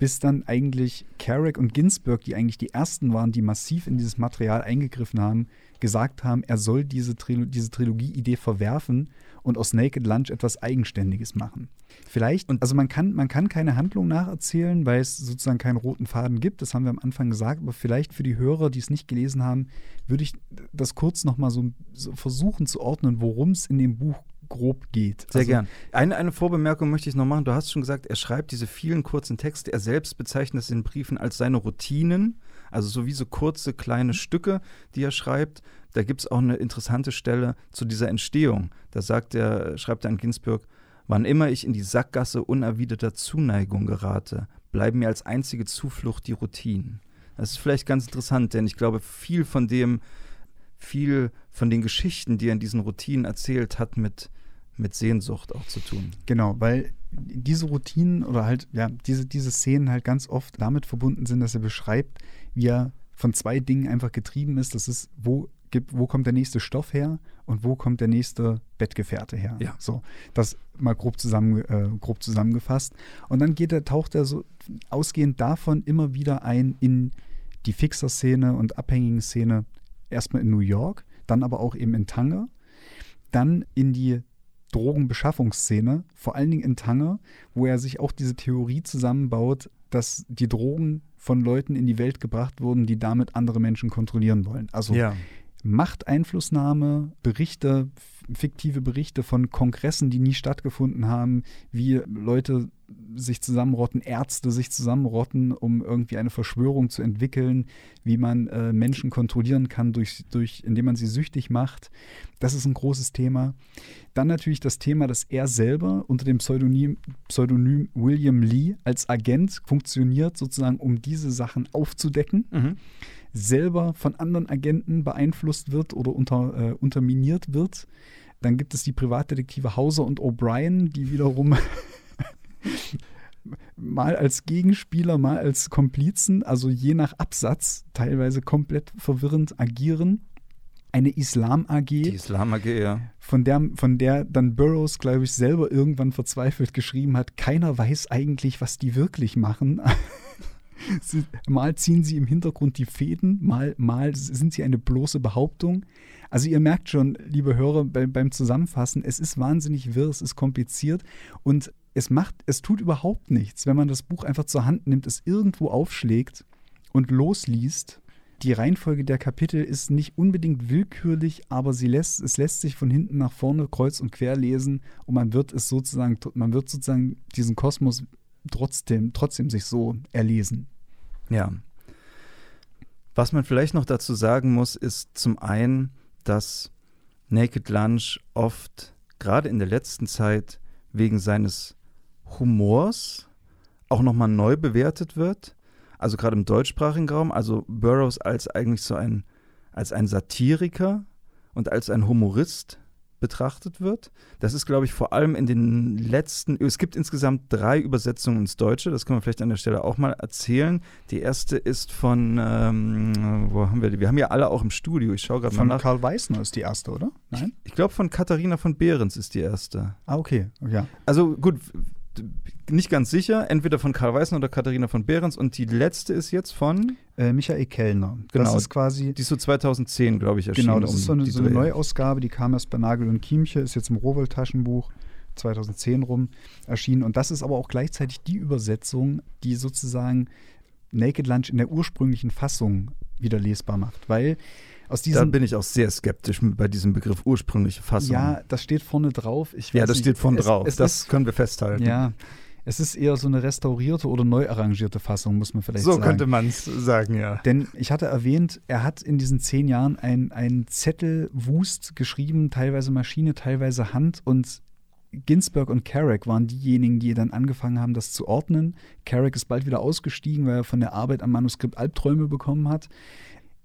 Speaker 1: Bis dann eigentlich Carrick und Ginsberg, die eigentlich die ersten waren, die massiv in dieses Material eingegriffen haben, gesagt haben, er soll diese, Trilo diese Trilogie-Idee verwerfen und aus Naked Lunch etwas Eigenständiges machen. Vielleicht, und also man kann, man kann keine Handlung nacherzählen, weil es sozusagen keinen roten Faden gibt, das haben wir am Anfang gesagt, aber vielleicht für die Hörer, die es nicht gelesen haben, würde ich das kurz nochmal so, so versuchen zu ordnen, worum es in dem Buch grob geht.
Speaker 2: Sehr also, gern. Eine, eine Vorbemerkung möchte ich noch machen. Du hast schon gesagt, er schreibt diese vielen kurzen Texte. Er selbst bezeichnet es in Briefen als seine Routinen. Also so wie so kurze kleine Stücke, die er schreibt. Da gibt es auch eine interessante Stelle zu dieser Entstehung. Da sagt er, schreibt er an Ginsburg, wann immer ich in die Sackgasse unerwiderter Zuneigung gerate, bleiben mir als einzige Zuflucht die Routinen. Das ist vielleicht ganz interessant, denn ich glaube, viel von dem, viel von den Geschichten, die er in diesen Routinen erzählt, hat mit, mit Sehnsucht auch zu tun.
Speaker 1: Genau, weil diese Routinen oder halt, ja, diese, diese Szenen halt ganz oft damit verbunden sind, dass er beschreibt, wie er von zwei Dingen einfach getrieben ist. Das ist, wo, gibt, wo kommt der nächste Stoff her und wo kommt der nächste Bettgefährte her.
Speaker 2: Ja.
Speaker 1: So, das mal grob, zusammen, äh, grob zusammengefasst. Und dann geht er, taucht er so ausgehend davon immer wieder ein in die Fixer-Szene und abhängigen Szene. Erstmal in New York, dann aber auch eben in Tanger, dann in die Drogenbeschaffungsszene, vor allen Dingen in Tanger, wo er sich auch diese Theorie zusammenbaut, dass die Drogen von Leuten in die Welt gebracht wurden, die damit andere Menschen kontrollieren wollen. Also ja. Machteinflussnahme, Berichte, fiktive Berichte von Kongressen, die nie stattgefunden haben, wie Leute sich zusammenrotten, Ärzte sich zusammenrotten, um irgendwie eine Verschwörung zu entwickeln, wie man äh, Menschen kontrollieren kann, durch, durch, indem man sie süchtig macht. Das ist ein großes Thema. Dann natürlich das Thema, dass er selber unter dem Pseudonym, Pseudonym William Lee als Agent funktioniert, sozusagen, um diese Sachen aufzudecken. Mhm. Selber von anderen Agenten beeinflusst wird oder unter, äh, unterminiert wird. Dann gibt es die Privatdetektive Hauser und O'Brien, die wiederum <laughs> mal als Gegenspieler, mal als Komplizen, also je nach Absatz teilweise komplett verwirrend agieren. Eine Islam AG.
Speaker 2: Die Islam AG, ja.
Speaker 1: Von der, von der dann Burroughs, glaube ich, selber irgendwann verzweifelt geschrieben hat, keiner weiß eigentlich, was die wirklich machen. <laughs> mal ziehen sie im Hintergrund die Fäden, mal, mal sind sie eine bloße Behauptung. Also ihr merkt schon, liebe Hörer, bei, beim Zusammenfassen, es ist wahnsinnig wirr, es ist kompliziert und es macht, es tut überhaupt nichts, wenn man das Buch einfach zur Hand nimmt, es irgendwo aufschlägt und losliest. Die Reihenfolge der Kapitel ist nicht unbedingt willkürlich, aber sie lässt, es lässt sich von hinten nach vorne kreuz und quer lesen und man wird es sozusagen, man wird sozusagen diesen Kosmos trotzdem, trotzdem sich so erlesen.
Speaker 2: Ja. Was man vielleicht noch dazu sagen muss, ist zum einen, dass Naked Lunch oft, gerade in der letzten Zeit, wegen seines Humors auch nochmal neu bewertet wird. Also gerade im deutschsprachigen Raum, also Burroughs als eigentlich so ein, als ein Satiriker und als ein Humorist betrachtet wird. Das ist, glaube ich, vor allem in den letzten, es gibt insgesamt drei Übersetzungen ins Deutsche, das können wir vielleicht an der Stelle auch mal erzählen. Die erste ist von, ähm, wo haben wir die? Wir haben ja alle auch im Studio, ich schaue gerade mal nach.
Speaker 1: Von Karl Weißner ist die erste, oder?
Speaker 2: Nein? Ich, ich glaube, von Katharina von Behrens ist die erste.
Speaker 1: Ah, okay, ja.
Speaker 2: Also gut, nicht ganz sicher, entweder von Karl Weißen oder Katharina von Behrens und die letzte ist jetzt von
Speaker 1: äh, Michael Kellner.
Speaker 2: Genau. Das ist quasi die ist so 2010, glaube ich,
Speaker 1: erschienen. Genau, das um ist so eine, so eine Neuausgabe, die kam erst bei Nagel und Kiemche, ist jetzt im Rowold Taschenbuch 2010 rum erschienen und das ist aber auch gleichzeitig die Übersetzung, die sozusagen Naked Lunch in der ursprünglichen Fassung wieder lesbar macht, weil aus diesem,
Speaker 2: da bin ich auch sehr skeptisch bei diesem Begriff ursprüngliche Fassung.
Speaker 1: Ja, das steht vorne drauf.
Speaker 2: ja, das nicht, steht vorne es, drauf. Es das ist, können wir festhalten.
Speaker 1: Ja, es ist eher so eine restaurierte oder neu arrangierte Fassung, muss man vielleicht
Speaker 2: so
Speaker 1: sagen.
Speaker 2: So könnte man es sagen, ja.
Speaker 1: Denn ich hatte erwähnt, er hat in diesen zehn Jahren einen Zettelwust geschrieben, teilweise Maschine, teilweise Hand und Ginsberg und Carrick waren diejenigen, die dann angefangen haben, das zu ordnen. Carrick ist bald wieder ausgestiegen, weil er von der Arbeit am Manuskript Albträume bekommen hat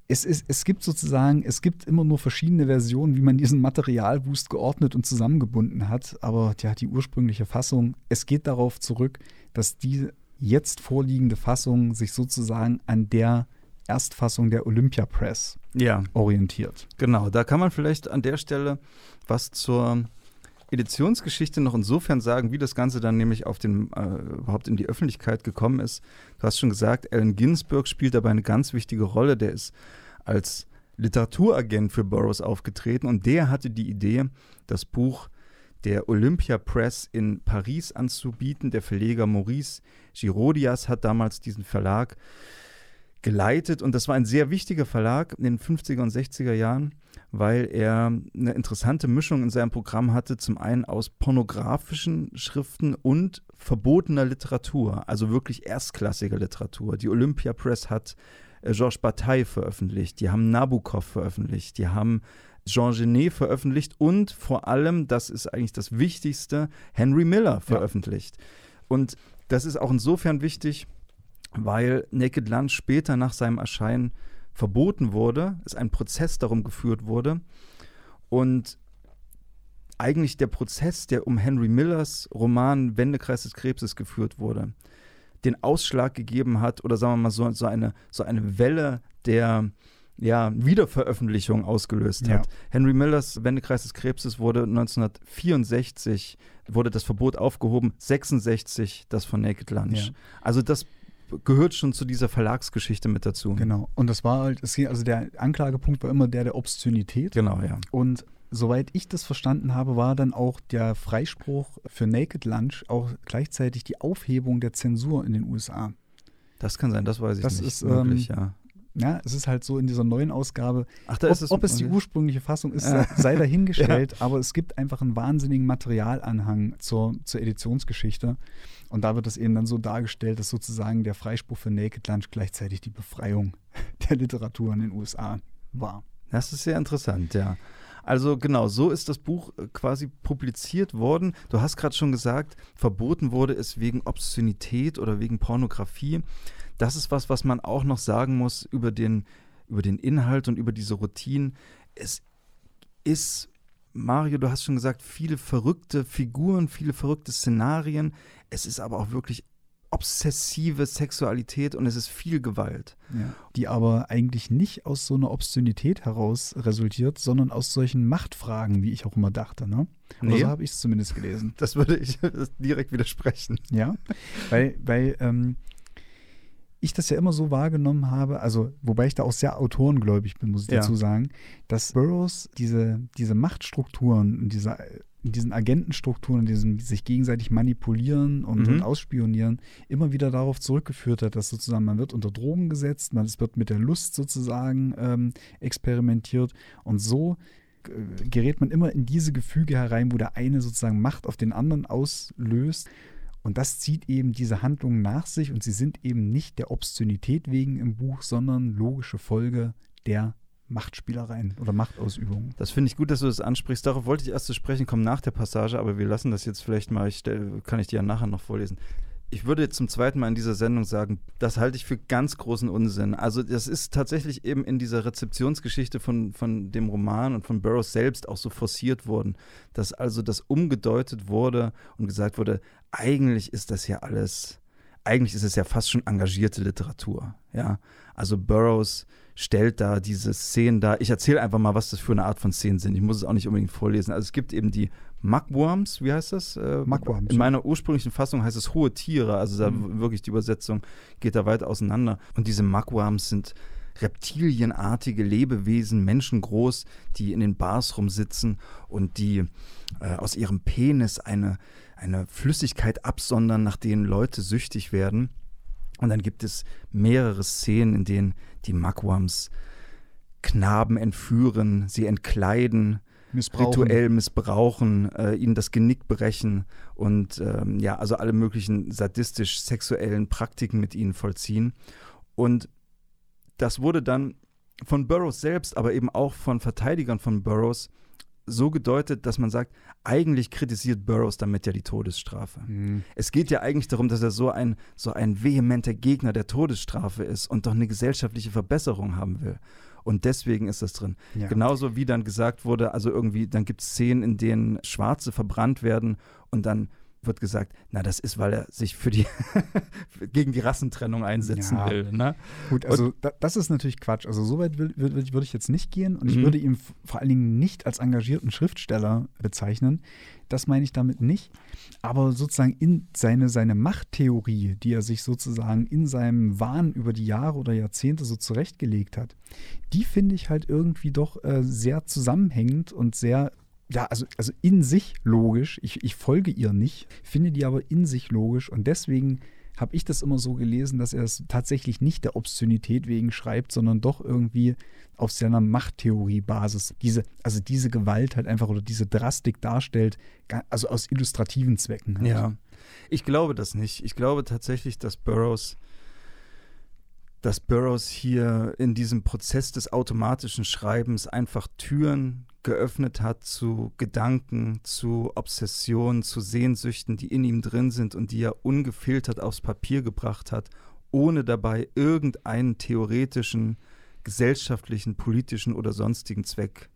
Speaker 1: es, ist, es gibt sozusagen, es gibt immer nur verschiedene Versionen, wie man diesen Materialwust geordnet und zusammengebunden hat. Aber ja, die ursprüngliche Fassung, es geht darauf zurück, dass die jetzt vorliegende Fassung sich sozusagen an der Erstfassung der Olympia Press
Speaker 2: ja.
Speaker 1: orientiert.
Speaker 2: Genau, da kann man vielleicht an der Stelle was zur Editionsgeschichte noch insofern sagen, wie das Ganze dann nämlich auf den, äh, überhaupt in die Öffentlichkeit gekommen ist. Du hast schon gesagt, Allen Ginsberg spielt dabei eine ganz wichtige Rolle. Der ist als Literaturagent für Burroughs aufgetreten und der hatte die Idee, das Buch der Olympia Press in Paris anzubieten. Der Verleger Maurice Girodias hat damals diesen Verlag geleitet und das war ein sehr wichtiger Verlag in den 50er und 60er Jahren, weil er eine interessante Mischung in seinem Programm hatte, zum einen aus pornografischen Schriften und verbotener Literatur, also wirklich erstklassiger Literatur. Die Olympia Press hat äh, Georges Bataille veröffentlicht, die haben Nabokov veröffentlicht, die haben Jean Genet veröffentlicht und vor allem, das ist eigentlich das Wichtigste, Henry Miller veröffentlicht. Ja. Und das ist auch insofern wichtig, weil Naked Lunch später nach seinem Erscheinen verboten wurde, es ein Prozess darum geführt wurde und eigentlich der Prozess, der um Henry Millers Roman Wendekreis des Krebses geführt wurde, den Ausschlag gegeben hat oder sagen wir mal so, so, eine, so eine Welle der ja, Wiederveröffentlichung ausgelöst ja. hat. Henry Millers Wendekreis des Krebses wurde 1964 wurde das Verbot aufgehoben, 66 das von Naked Lunch. Ja. Also das gehört schon zu dieser Verlagsgeschichte mit dazu.
Speaker 1: Genau. Und das war halt, also der Anklagepunkt war immer der der Obszönität.
Speaker 2: Genau, ja.
Speaker 1: Und soweit ich das verstanden habe, war dann auch der Freispruch für Naked Lunch auch gleichzeitig die Aufhebung der Zensur in den USA.
Speaker 2: Das kann sein, das weiß ich
Speaker 1: das
Speaker 2: nicht.
Speaker 1: Ist, möglich, ähm, ja. Ja, es ist halt so in dieser neuen Ausgabe.
Speaker 2: Ach, da
Speaker 1: ob,
Speaker 2: ist es,
Speaker 1: ob es die ursprüngliche Fassung ist, sei <laughs> dahingestellt, ja. aber es gibt einfach einen wahnsinnigen Materialanhang zur, zur Editionsgeschichte. Und da wird es eben dann so dargestellt, dass sozusagen der Freispruch für Naked Lunch gleichzeitig die Befreiung <laughs> der Literatur in den USA war.
Speaker 2: Das ist sehr interessant, ja. Also genau, so ist das Buch äh, quasi publiziert worden. Du hast gerade schon gesagt, verboten wurde es wegen Obszönität oder wegen Pornografie. Das ist was, was man auch noch sagen muss über den, über den Inhalt und über diese Routinen. Es ist Mario, du hast schon gesagt, viele verrückte Figuren, viele verrückte Szenarien. Es ist aber auch wirklich obsessive Sexualität und es ist viel Gewalt.
Speaker 1: Ja. Die aber eigentlich nicht aus so einer Obszönität heraus resultiert, sondern aus solchen Machtfragen, wie ich auch immer dachte. Ne?
Speaker 2: Nee.
Speaker 1: so habe ich es zumindest gelesen.
Speaker 2: Das würde ich <laughs> direkt widersprechen.
Speaker 1: Ja, weil, weil ähm, ich das ja immer so wahrgenommen habe, also wobei ich da auch sehr autorengläubig bin, muss ich ja. dazu sagen, dass Burroughs diese, diese Machtstrukturen und diese, diesen Agentenstrukturen, diesen sich gegenseitig manipulieren und, mhm. und, ausspionieren, immer wieder darauf zurückgeführt hat, dass sozusagen man wird unter Drogen gesetzt, man, es wird mit der Lust sozusagen ähm, experimentiert und so äh, gerät man immer in diese Gefüge herein, wo der eine sozusagen Macht auf den anderen auslöst und das zieht eben diese Handlungen nach sich und sie sind eben nicht der Obszönität wegen im Buch, sondern logische Folge der Machtspielereien oder Machtausübungen.
Speaker 2: Das finde ich gut, dass du das ansprichst. Darauf wollte ich erst zu sprechen kommen nach der Passage, aber wir lassen das jetzt vielleicht mal, ich stell, kann ich dir ja nachher noch vorlesen ich würde jetzt zum zweiten Mal in dieser Sendung sagen, das halte ich für ganz großen Unsinn. Also das ist tatsächlich eben in dieser Rezeptionsgeschichte von, von dem Roman und von Burroughs selbst auch so forciert worden, dass also das umgedeutet wurde und gesagt wurde, eigentlich ist das ja alles, eigentlich ist es ja fast schon engagierte Literatur. Ja, also Burroughs stellt da diese Szenen dar. Ich erzähle einfach mal, was das für eine Art von Szenen sind. Ich muss es auch nicht unbedingt vorlesen. Also es gibt eben die Mugworms, wie heißt das?
Speaker 1: Äh, Mugworms.
Speaker 2: In meiner ursprünglichen Fassung heißt es hohe Tiere, also da mhm. wirklich die Übersetzung geht da weit auseinander. Und diese Mugworms sind reptilienartige Lebewesen, menschengroß, die in den Bars rumsitzen und die äh, aus ihrem Penis eine, eine Flüssigkeit absondern, nach denen Leute süchtig werden. Und dann gibt es mehrere Szenen, in denen die Mugwams Knaben entführen, sie entkleiden,
Speaker 1: missbrauchen.
Speaker 2: rituell missbrauchen, äh, ihnen das Genick brechen und ähm, ja, also alle möglichen sadistisch-sexuellen Praktiken mit ihnen vollziehen. Und das wurde dann von Burroughs selbst, aber eben auch von Verteidigern von Burroughs so gedeutet, dass man sagt, eigentlich kritisiert Burroughs damit ja die Todesstrafe. Mhm. Es geht ja eigentlich darum, dass er so ein, so ein vehementer Gegner der Todesstrafe ist und doch eine gesellschaftliche Verbesserung haben will. Und deswegen ist das drin. Ja. Genauso wie dann gesagt wurde, also irgendwie, dann gibt es Szenen, in denen Schwarze verbrannt werden und dann wird gesagt, na, das ist, weil er sich für die <laughs> gegen die Rassentrennung einsetzen
Speaker 1: Ja.
Speaker 2: will. Ne?
Speaker 1: Gut, also da, das ist natürlich Quatsch. Also so weit würde würd, ich jetzt nicht gehen und ich
Speaker 2: Mhm.
Speaker 1: würde ihn vor allen Dingen nicht als engagierten Schriftsteller bezeichnen. Das meine ich damit nicht. Aber sozusagen in seine, seine Machttheorie, die er sich sozusagen in seinem Wahn über die Jahre oder Jahrzehnte so zurechtgelegt hat, die finde ich halt irgendwie doch äh, sehr zusammenhängend und sehr ja, also, also in sich logisch. Ich, ich folge ihr nicht, finde die aber in sich logisch und deswegen habe ich das immer so gelesen, dass er es tatsächlich nicht der Obszönität wegen schreibt, sondern doch irgendwie auf seiner Machttheorie-Basis diese, also diese Gewalt halt einfach oder diese Drastik darstellt, also aus illustrativen Zwecken. Halt.
Speaker 2: Ja, ich glaube das nicht. Ich glaube tatsächlich, dass Burroughs, dass Burroughs hier in diesem Prozess des automatischen Schreibens einfach Türen geöffnet hat zu Gedanken, zu Obsessionen, zu Sehnsüchten, die in ihm drin sind und die er ungefiltert aufs Papier gebracht hat, ohne dabei irgendeinen theoretischen, gesellschaftlichen, politischen oder sonstigen Zweck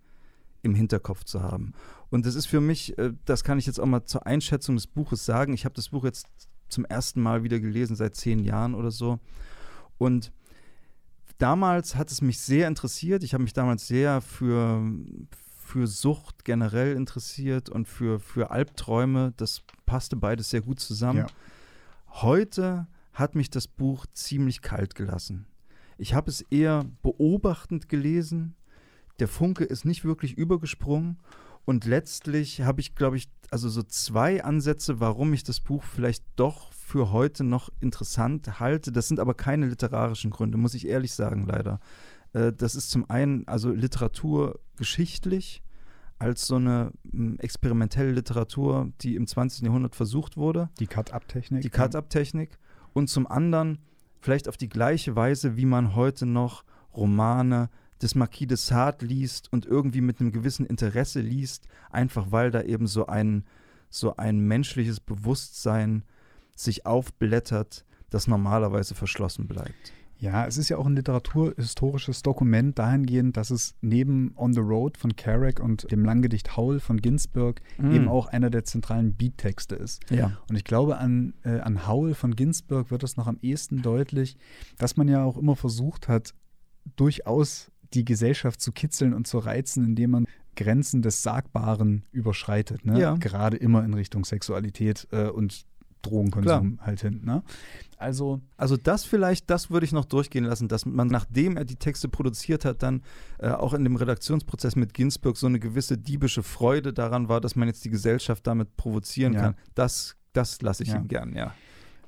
Speaker 2: im Hinterkopf zu haben. Und das ist für mich, äh, das kann ich jetzt auch mal zur Einschätzung des Buches sagen. Ich habe das Buch jetzt zum ersten Mal wieder gelesen, seit zehn Jahren oder so. Und damals hat es mich sehr interessiert. Ich habe mich damals sehr für, für Sucht generell interessiert und für, für Albträume. Das passte beides sehr gut zusammen.
Speaker 1: Ja.
Speaker 2: Heute hat mich das Buch ziemlich kalt gelassen. Ich habe es eher beobachtend gelesen. Der Funke ist nicht wirklich übergesprungen. Und letztlich habe ich, glaube ich, also so zwei Ansätze, warum ich das Buch vielleicht doch für heute noch interessant halte. Das sind aber keine literarischen Gründe, muss ich ehrlich sagen, leider. Äh, Das ist zum einen also Literatur geschichtlich als so eine m, experimentelle Literatur, die im 20. Jahrhundert versucht wurde
Speaker 1: Die Cut-Up-Technik.
Speaker 2: die Cut-Up-Technik und zum anderen vielleicht auf die gleiche Weise, wie man heute noch Romane des Marquis de Sade liest und irgendwie mit einem gewissen Interesse liest, einfach weil da eben so ein, so ein menschliches Bewusstsein sich aufblättert, das normalerweise verschlossen bleibt.
Speaker 1: Ja, es ist ja auch ein literaturhistorisches Dokument dahingehend, dass es neben On the Road von Kerouac und dem Langgedicht Howl von Ginsberg
Speaker 2: Mm.
Speaker 1: eben auch einer der zentralen Beattexte ist.
Speaker 2: Ja.
Speaker 1: Und ich glaube, an, äh, an Howl von Ginsberg wird es noch am ehesten deutlich, dass man ja auch immer versucht hat, durchaus die Gesellschaft zu kitzeln und zu reizen, indem man Grenzen des Sagbaren überschreitet. Ne?
Speaker 2: Ja.
Speaker 1: Gerade immer in Richtung Sexualität äh, und Drogenkonsum halt hin. Ne? Also
Speaker 2: Also das vielleicht, das würde ich noch durchgehen lassen, dass man, nachdem er die Texte produziert hat, dann äh, auch in dem Redaktionsprozess mit Ginsberg so eine gewisse diebische Freude daran war, dass man jetzt die Gesellschaft damit provozieren
Speaker 1: Ja.
Speaker 2: kann. Das, das lasse ich
Speaker 1: Ja.
Speaker 2: ihm gern, ja.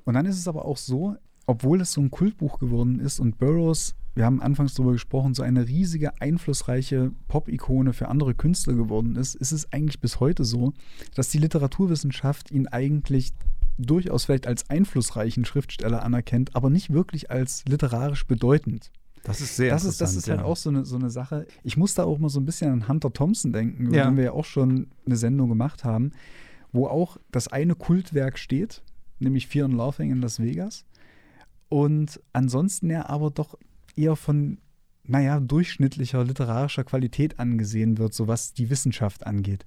Speaker 1: Und dann ist es aber auch so, obwohl es so ein Kultbuch geworden ist und Burroughs, wir haben anfangs darüber gesprochen, so eine riesige, einflussreiche Pop-Ikone für andere Künstler geworden ist, ist es eigentlich bis heute so, dass die Literaturwissenschaft ihn eigentlich durchaus vielleicht als einflussreichen Schriftsteller anerkennt, aber nicht wirklich als literarisch bedeutend.
Speaker 2: Das ist sehr
Speaker 1: Das ist, das ist halt
Speaker 2: ja.
Speaker 1: auch so eine, so eine Sache. Ich muss da auch mal so ein bisschen an Hunter Thompson denken, über
Speaker 2: Ja.
Speaker 1: den wir ja auch schon eine Sendung gemacht haben, wo auch das eine Kultwerk steht, nämlich Fear and Laughing in Las Vegas. Und ansonsten er aber doch eher von, naja, durchschnittlicher literarischer Qualität angesehen wird, so was die Wissenschaft angeht.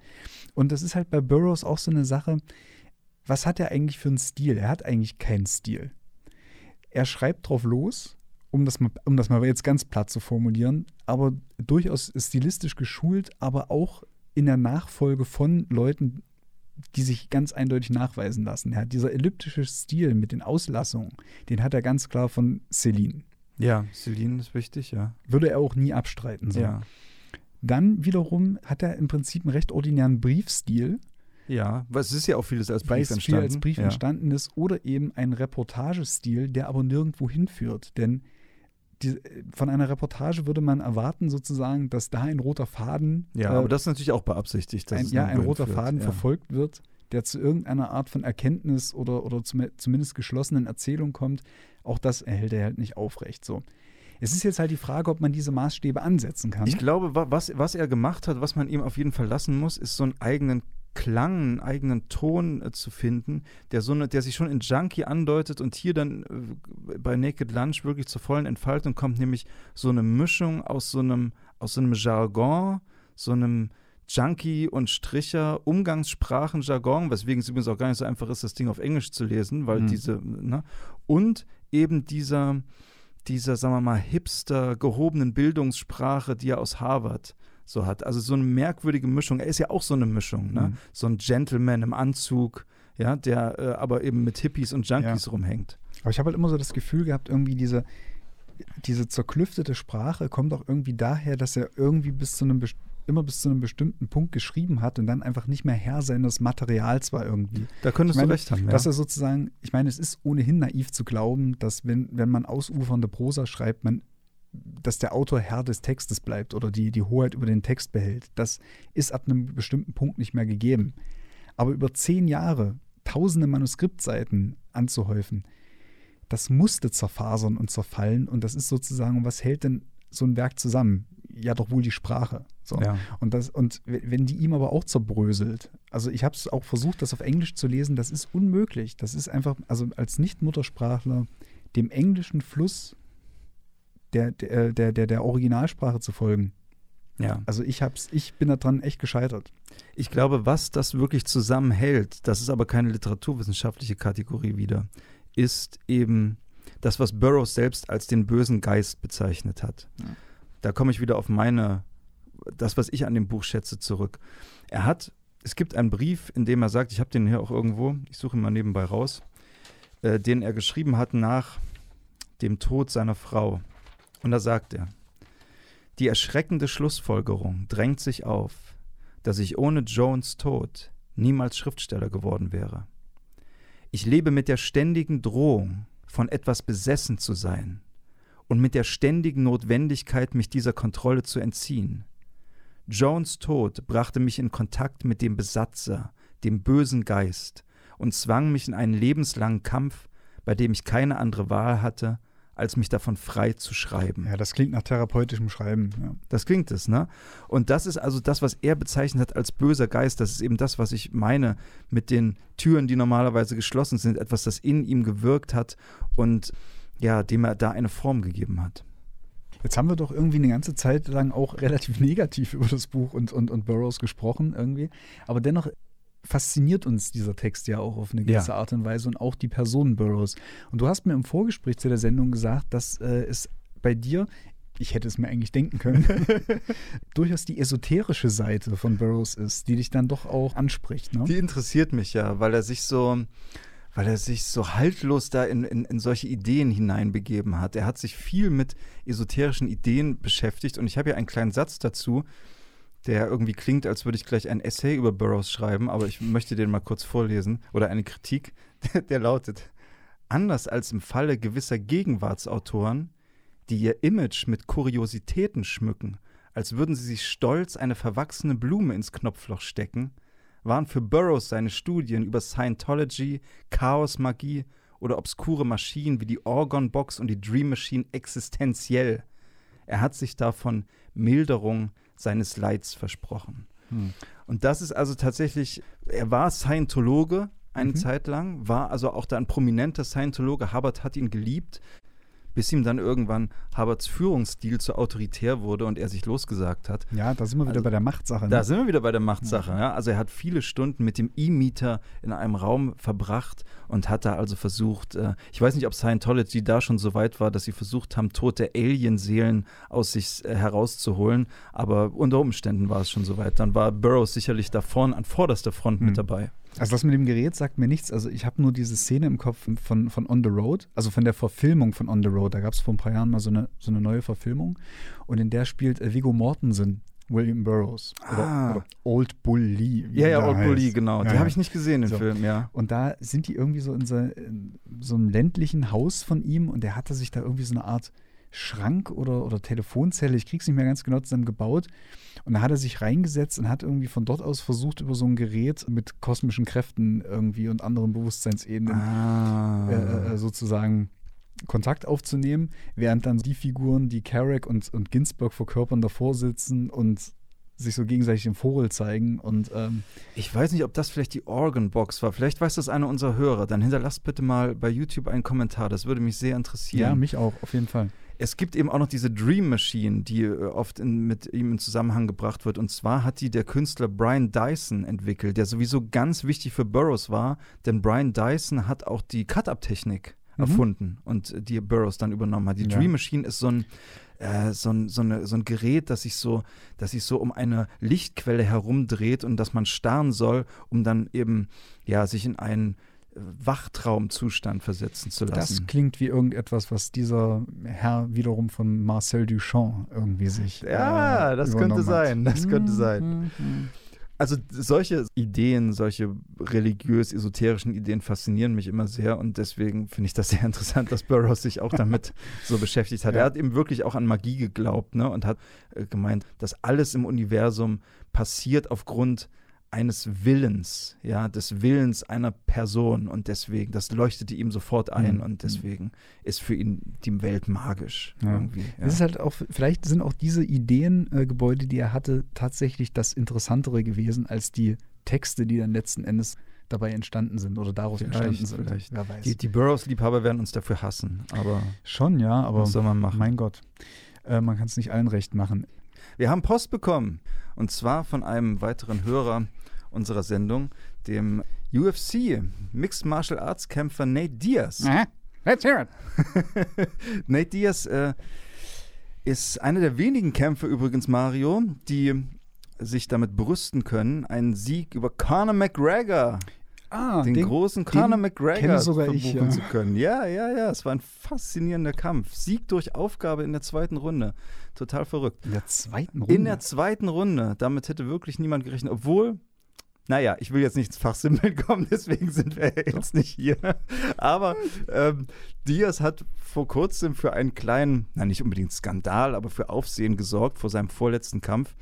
Speaker 1: Und das ist halt bei Burroughs auch so eine Sache, was hat er eigentlich für einen Stil? Er hat eigentlich keinen Stil. Er schreibt drauf los, um das, mal, um das mal jetzt ganz platt zu formulieren, aber durchaus stilistisch geschult, aber auch in der Nachfolge von Leuten, die sich ganz eindeutig nachweisen lassen. Er hat dieser elliptische Stil mit den Auslassungen, den hat er ganz klar von Celine.
Speaker 2: Ja, Celine ist wichtig, ja.
Speaker 1: Würde er auch nie abstreiten. So.
Speaker 2: Ja.
Speaker 1: Dann wiederum hat er im Prinzip einen recht ordinären Briefstil,
Speaker 2: Ja, weil es ist ja auch vieles als Brief
Speaker 1: es viel
Speaker 2: entstanden.
Speaker 1: als Brief
Speaker 2: ja.
Speaker 1: entstanden ist, oder eben ein Reportagestil, der aber nirgendwo hinführt. Denn die, von einer Reportage würde man erwarten, sozusagen, dass da ein roter Faden,
Speaker 2: Ja,
Speaker 1: äh,
Speaker 2: aber das ist natürlich auch beabsichtigt. Dass
Speaker 1: ein,
Speaker 2: es
Speaker 1: ja, ein roter
Speaker 2: hinführt,
Speaker 1: Faden
Speaker 2: ja.
Speaker 1: verfolgt wird, der zu irgendeiner Art von Erkenntnis oder, oder zum, zumindest geschlossenen Erzählung kommt. Auch das erhält er halt nicht aufrecht. So. Es ist jetzt halt die Frage, ob man diese Maßstäbe ansetzen kann.
Speaker 2: Ich glaube, wa- was, was er gemacht hat, was man ihm auf jeden Fall lassen muss, ist so einen eigenen Klang, einen eigenen Ton äh, zu finden, der, so eine, der sich schon in Junkie andeutet und hier dann äh, bei Naked Lunch wirklich zur vollen Entfaltung kommt, nämlich so eine Mischung aus so einem, aus so einem Jargon, so einem Junkie und Stricher, Umgangssprachen, Jargon, weswegen es übrigens auch gar nicht so einfach ist, das Ding auf Englisch zu lesen, weil
Speaker 1: Mhm.
Speaker 2: diese, ne? Und eben dieser, dieser, sagen wir mal, hipster, gehobenen Bildungssprache, die er aus Harvard so hat. Also so eine merkwürdige Mischung. Er ist ja auch so eine Mischung, ne?
Speaker 1: Mhm.
Speaker 2: So ein Gentleman im Anzug, ja, der äh, aber eben mit Hippies und Junkies rumhängt.
Speaker 1: Aber ich habe halt immer so das Gefühl gehabt, irgendwie diese, diese zerklüftete Sprache kommt auch irgendwie daher, dass er irgendwie bis zu einem immer bis zu einem bestimmten Punkt geschrieben hat und dann einfach nicht mehr Herr seines Materials war irgendwie.
Speaker 2: Da könntest
Speaker 1: Ich meine,
Speaker 2: du recht haben. Ja.
Speaker 1: Dass er sozusagen, ich meine, es ist ohnehin naiv zu glauben, dass wenn, wenn man ausufernde Prosa schreibt, man, dass der Autor Herr des Textes bleibt oder die, die Hoheit über den Text behält. Das ist ab einem bestimmten Punkt nicht mehr gegeben. Aber über zehn Jahre tausende Manuskriptseiten anzuhäufen, das musste zerfasern und zerfallen und das ist sozusagen, was hält denn so ein Werk zusammen? Ja, doch wohl die Sprache. So.
Speaker 2: ja.
Speaker 1: Und, das, und wenn die ihm aber auch zerbröselt, also ich habe es auch versucht, das auf Englisch zu lesen, das ist unmöglich. Das ist einfach, also als Nicht-Muttersprachler dem englischen Fluss der, der, der, der, der Originalsprache zu folgen.
Speaker 2: ja.
Speaker 1: Also ich hab's, ich bin daran echt gescheitert.
Speaker 2: Ich glaube, was das wirklich zusammenhält, das ist aber keine literaturwissenschaftliche Kategorie wieder, ist eben das, was Burroughs selbst als den bösen Geist bezeichnet hat.
Speaker 1: Ja.
Speaker 2: Da komme ich wieder auf meine, das, was ich an dem Buch schätze, zurück. Er hat, es gibt einen Brief, in dem er sagt, ich habe den hier auch irgendwo, ich suche ihn mal nebenbei raus, äh, den er geschrieben hat nach dem Tod seiner Frau. Und da sagt er, die erschreckende Schlussfolgerung drängt sich auf, dass ich ohne Jones Tod niemals Schriftsteller geworden wäre. Ich lebe mit der ständigen Drohung, von etwas besessen zu sein und mit der ständigen Notwendigkeit, mich dieser Kontrolle zu entziehen. Jones Tod brachte mich in Kontakt mit dem Besatzer, dem bösen Geist, und zwang mich in einen lebenslangen Kampf, bei dem ich keine andere Wahl hatte, als mich davon frei zu schreiben.
Speaker 1: Ja, das klingt nach therapeutischem Schreiben. Ja.
Speaker 2: Das klingt es, ne? Und das ist also das, was er bezeichnet hat als böser Geist. Das ist eben das, was ich meine mit den Türen, die normalerweise geschlossen sind. Etwas, das in ihm gewirkt hat und ja, dem er da eine Form gegeben hat.
Speaker 1: Jetzt haben wir doch irgendwie eine ganze Zeit lang auch relativ <laughs> negativ über das Buch und, und, und Burroughs gesprochen irgendwie. Aber dennoch fasziniert uns dieser Text ja auch auf eine gewisse Art und Weise und auch die Person Burroughs. Und du hast mir im Vorgespräch zu der Sendung gesagt, dass äh, es bei dir, ich hätte es mir eigentlich denken können, <laughs> durchaus die esoterische Seite von Burroughs ist, die dich dann doch auch anspricht. Ne?
Speaker 2: Die interessiert mich ja, weil er sich so, weil er sich so haltlos da in, in, in solche Ideen hineinbegeben hat. Er hat sich viel mit esoterischen Ideen beschäftigt und ich habe ja einen kleinen Satz dazu, der irgendwie klingt, als würde ich gleich ein Essay über Burroughs schreiben, aber ich möchte den mal kurz vorlesen oder eine Kritik, der, <laughs> der lautet: Anders als im Falle gewisser Gegenwartsautoren, die ihr Image mit Kuriositäten schmücken, als würden sie sich stolz eine verwachsene Blume ins Knopfloch stecken, waren für Burroughs seine Studien über Scientology, Chaosmagie oder obskure Maschinen wie die Orgon Box und die Dream Machine existenziell. Er hat sich davon Milderung seines Leids versprochen.
Speaker 1: Hm.
Speaker 2: Und das ist also tatsächlich, er war Scientologe eine
Speaker 1: Mhm.
Speaker 2: Zeit lang, war also auch da ein prominenter Scientologe. Hubbard hat ihn geliebt, bis ihm dann irgendwann Hubbards Führungsstil zu autoritär wurde und er sich losgesagt hat.
Speaker 1: Ja, da sind wir wieder
Speaker 2: Also,
Speaker 1: bei der Machtsache.
Speaker 2: Da
Speaker 1: Ne?
Speaker 2: sind wir wieder bei der Machtsache. Ja. Also er hat viele Stunden mit dem E-Meter in einem Raum verbracht und hat da also versucht, äh, ich weiß nicht, ob Scientology da schon so weit war, dass sie versucht haben, tote Alienseelen aus sich äh, herauszuholen, aber unter Umständen war es schon so weit. Dann war Burroughs sicherlich da vorn, an vorderster Front
Speaker 1: Hm.
Speaker 2: mit dabei.
Speaker 1: Also das mit dem Gerät sagt mir nichts. Also ich habe nur diese Szene im Kopf von, von On the Road, also von der Verfilmung von On the Road. Da gab es vor ein paar Jahren mal so eine, so eine neue Verfilmung. Und in der spielt äh, Viggo Mortensen William Burroughs. Oder,
Speaker 2: Ah.
Speaker 1: oder Old Bull Lee.
Speaker 2: Ja, ja, Old
Speaker 1: heißt.
Speaker 2: Bully, genau.
Speaker 1: Ja,
Speaker 2: Die
Speaker 1: ja.
Speaker 2: habe ich nicht gesehen, den
Speaker 1: So.
Speaker 2: Film, ja.
Speaker 1: Und da sind die irgendwie so in so, in so einem ländlichen Haus von ihm und der hatte sich da irgendwie so eine Art Schrank oder, oder Telefonzelle, ich krieg's nicht mehr ganz genau zusammen gebaut. Und da hat er sich reingesetzt und hat irgendwie von dort aus versucht, über so ein Gerät mit kosmischen Kräften irgendwie und anderen Bewusstseinsebenen
Speaker 2: Ah.
Speaker 1: äh, äh, sozusagen Kontakt aufzunehmen, während dann die Figuren, die Carrack und, und Ginsburg verkörpern, davor sitzen und sich so gegenseitig den Vogel zeigen und ähm,
Speaker 2: Ich weiß nicht, ob das vielleicht die Organ Box war. Vielleicht weiß das einer unserer Hörer. Dann hinterlasst bitte mal bei YouTube einen Kommentar. Das würde mich sehr interessieren.
Speaker 1: ja, mich auch, auf jeden Fall.
Speaker 2: Es gibt eben auch noch diese Dream Machine, die äh, oft in, mit ihm in Zusammenhang gebracht wird. Und zwar hat die der Künstler Brian Dyson entwickelt, der sowieso ganz wichtig für Burroughs war, denn Brian Dyson hat auch die Cut-Up-Technik
Speaker 1: Mhm.
Speaker 2: erfunden und die Burroughs dann übernommen hat. Die
Speaker 1: Ja.
Speaker 2: Dream Machine ist so ein, äh, so, ein, so, eine, so ein Gerät, das sich so, das sich so um eine Lichtquelle herumdreht und das man starren soll, um dann eben ja, sich in einen Wachtraumzustand versetzen zu lassen.
Speaker 1: Das klingt wie irgendetwas, was dieser Herr wiederum von Marcel Duchamp irgendwie sich.
Speaker 2: Ja,
Speaker 1: äh,
Speaker 2: das könnte
Speaker 1: übernommen hat.
Speaker 2: sein, das könnte sein.
Speaker 1: Mhm.
Speaker 2: Also solche Ideen, solche religiös-esoterischen Ideen faszinieren mich immer sehr und deswegen finde ich das <laughs> sehr interessant, dass Burroughs sich auch damit so <laughs> beschäftigt hat.
Speaker 1: Ja.
Speaker 2: Er hat eben wirklich auch an Magie geglaubt ne, und hat äh, gemeint, dass alles im Universum passiert aufgrund eines Willens, ja, des Willens einer Person und deswegen, das leuchtete ihm sofort ein
Speaker 1: Mhm.
Speaker 2: und deswegen ist für ihn die Welt magisch
Speaker 1: Ja.
Speaker 2: irgendwie. Ja.
Speaker 1: Ist halt auch, vielleicht sind auch diese Ideengebäude, die er hatte, tatsächlich das Interessantere gewesen als die Texte, die dann letzten Endes dabei entstanden sind oder daraus
Speaker 2: Vielleicht,
Speaker 1: entstanden sind.
Speaker 2: vielleicht.
Speaker 1: Wer weiß.
Speaker 2: die, die Burroughs-Liebhaber werden uns dafür hassen, aber
Speaker 1: Schon, ja, aber
Speaker 2: was soll man machen?
Speaker 1: mein Gott, äh, man kann es nicht allen recht machen.
Speaker 2: Wir haben Post bekommen und zwar von einem weiteren Hörer unserer Sendung, dem UFC Mixed Martial Arts Kämpfer Nate Diaz.
Speaker 1: Let's hear it. <laughs>
Speaker 2: Nate Diaz äh, ist einer der wenigen Kämpfer übrigens, Mario, die sich damit brüsten können, einen Sieg über Conor McGregor,
Speaker 1: Ah,
Speaker 2: den, großen Conor McGregor,
Speaker 1: sogar ich,
Speaker 2: verbuchen
Speaker 1: ja.
Speaker 2: zu können. Ja, ja, ja, es war ein faszinierender Kampf. Sieg durch Aufgabe in der zweiten Runde. Total verrückt.
Speaker 1: in der zweiten Runde.
Speaker 2: In der zweiten Runde. Damit hätte wirklich niemand gerechnet. Obwohl, naja, ich will jetzt nicht ins Fachsimpeln kommen, <laughs> deswegen sind wir jetzt nicht hier. Aber ähm, Diaz hat vor kurzem für einen kleinen, na nicht unbedingt Skandal, aber für Aufsehen gesorgt vor seinem vorletzten Kampf.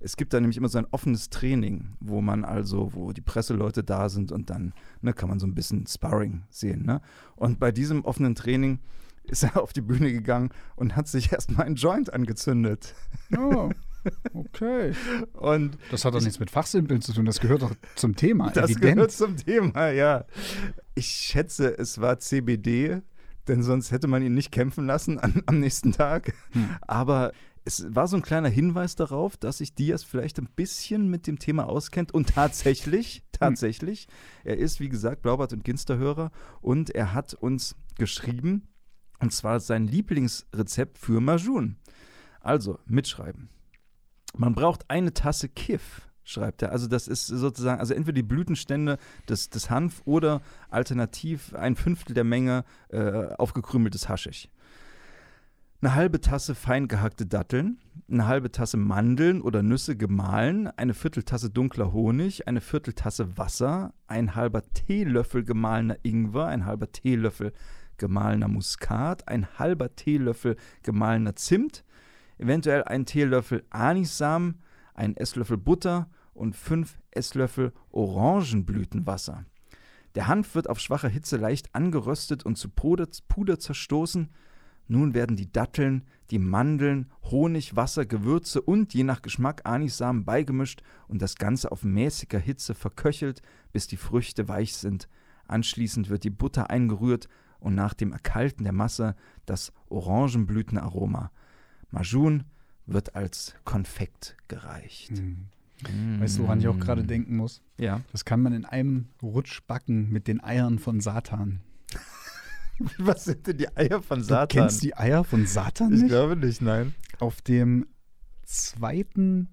Speaker 2: Es gibt da nämlich immer so ein offenes Training, wo man also, wo die Presseleute da sind und dann ne, kann man so ein bisschen Sparring sehen. Ne? Und bei diesem offenen Training <laughs> ist er auf die Bühne gegangen und hat sich erstmal einen Joint angezündet.
Speaker 1: Oh, <laughs> okay.
Speaker 2: Und
Speaker 1: Das hat doch nichts mit Fachsimpeln zu tun, das gehört doch zum Thema. <laughs>
Speaker 2: das
Speaker 1: Evident.
Speaker 2: gehört zum Thema, ja. Ich schätze, es war CBD, denn sonst hätte man ihn nicht kämpfen lassen an, am nächsten Tag.
Speaker 1: Hm.
Speaker 2: Aber es war so ein kleiner Hinweis darauf, dass sich Diaz vielleicht ein bisschen mit dem Thema auskennt und tatsächlich, tatsächlich, er ist, wie gesagt, Blaubart und Ginsterhörer und er hat uns geschrieben, und zwar sein Lieblingsrezept für Majun. Also, mitschreiben. Man braucht eine Tasse Kiff, schreibt er. Also das ist sozusagen, also entweder die Blütenstände des, des Hanf oder alternativ ein Fünftel der Menge äh, aufgekrümeltes Haschisch. Eine halbe Tasse fein gehackte Datteln, eine halbe Tasse Mandeln oder Nüsse gemahlen, eine Vierteltasse dunkler Honig, eine Vierteltasse Wasser, ein halber Teelöffel gemahlener Ingwer, ein halber Teelöffel gemahlener Muskat, ein halber Teelöffel gemahlener Zimt, eventuell ein Teelöffel Anissamen, ein Esslöffel Butter und fünf Esslöffel Orangenblütenwasser. Der Hanf wird auf schwacher Hitze leicht angeröstet und zu Puder, Puder zerstoßen. Nun werden die Datteln, die Mandeln, Honig, Wasser, Gewürze und je nach Geschmack Anissamen beigemischt und das Ganze auf mäßiger Hitze verköchelt, bis die Früchte weich sind. Anschließend wird die Butter eingerührt und nach dem Erkalten der Masse das Orangenblütenaroma. Majun wird als Konfekt gereicht.
Speaker 1: Hm. Weißt du, woran ich auch gerade denken muss?
Speaker 2: Ja.
Speaker 1: Das kann man in einem Rutsch backen mit den Eiern von Satan. <laughs> <laughs>
Speaker 2: Was sind denn die Eier von
Speaker 1: Du
Speaker 2: Satan?
Speaker 1: kennst die Eier von Satan
Speaker 2: ich
Speaker 1: nicht?
Speaker 2: glaube nicht, nein.
Speaker 1: Auf dem zweiten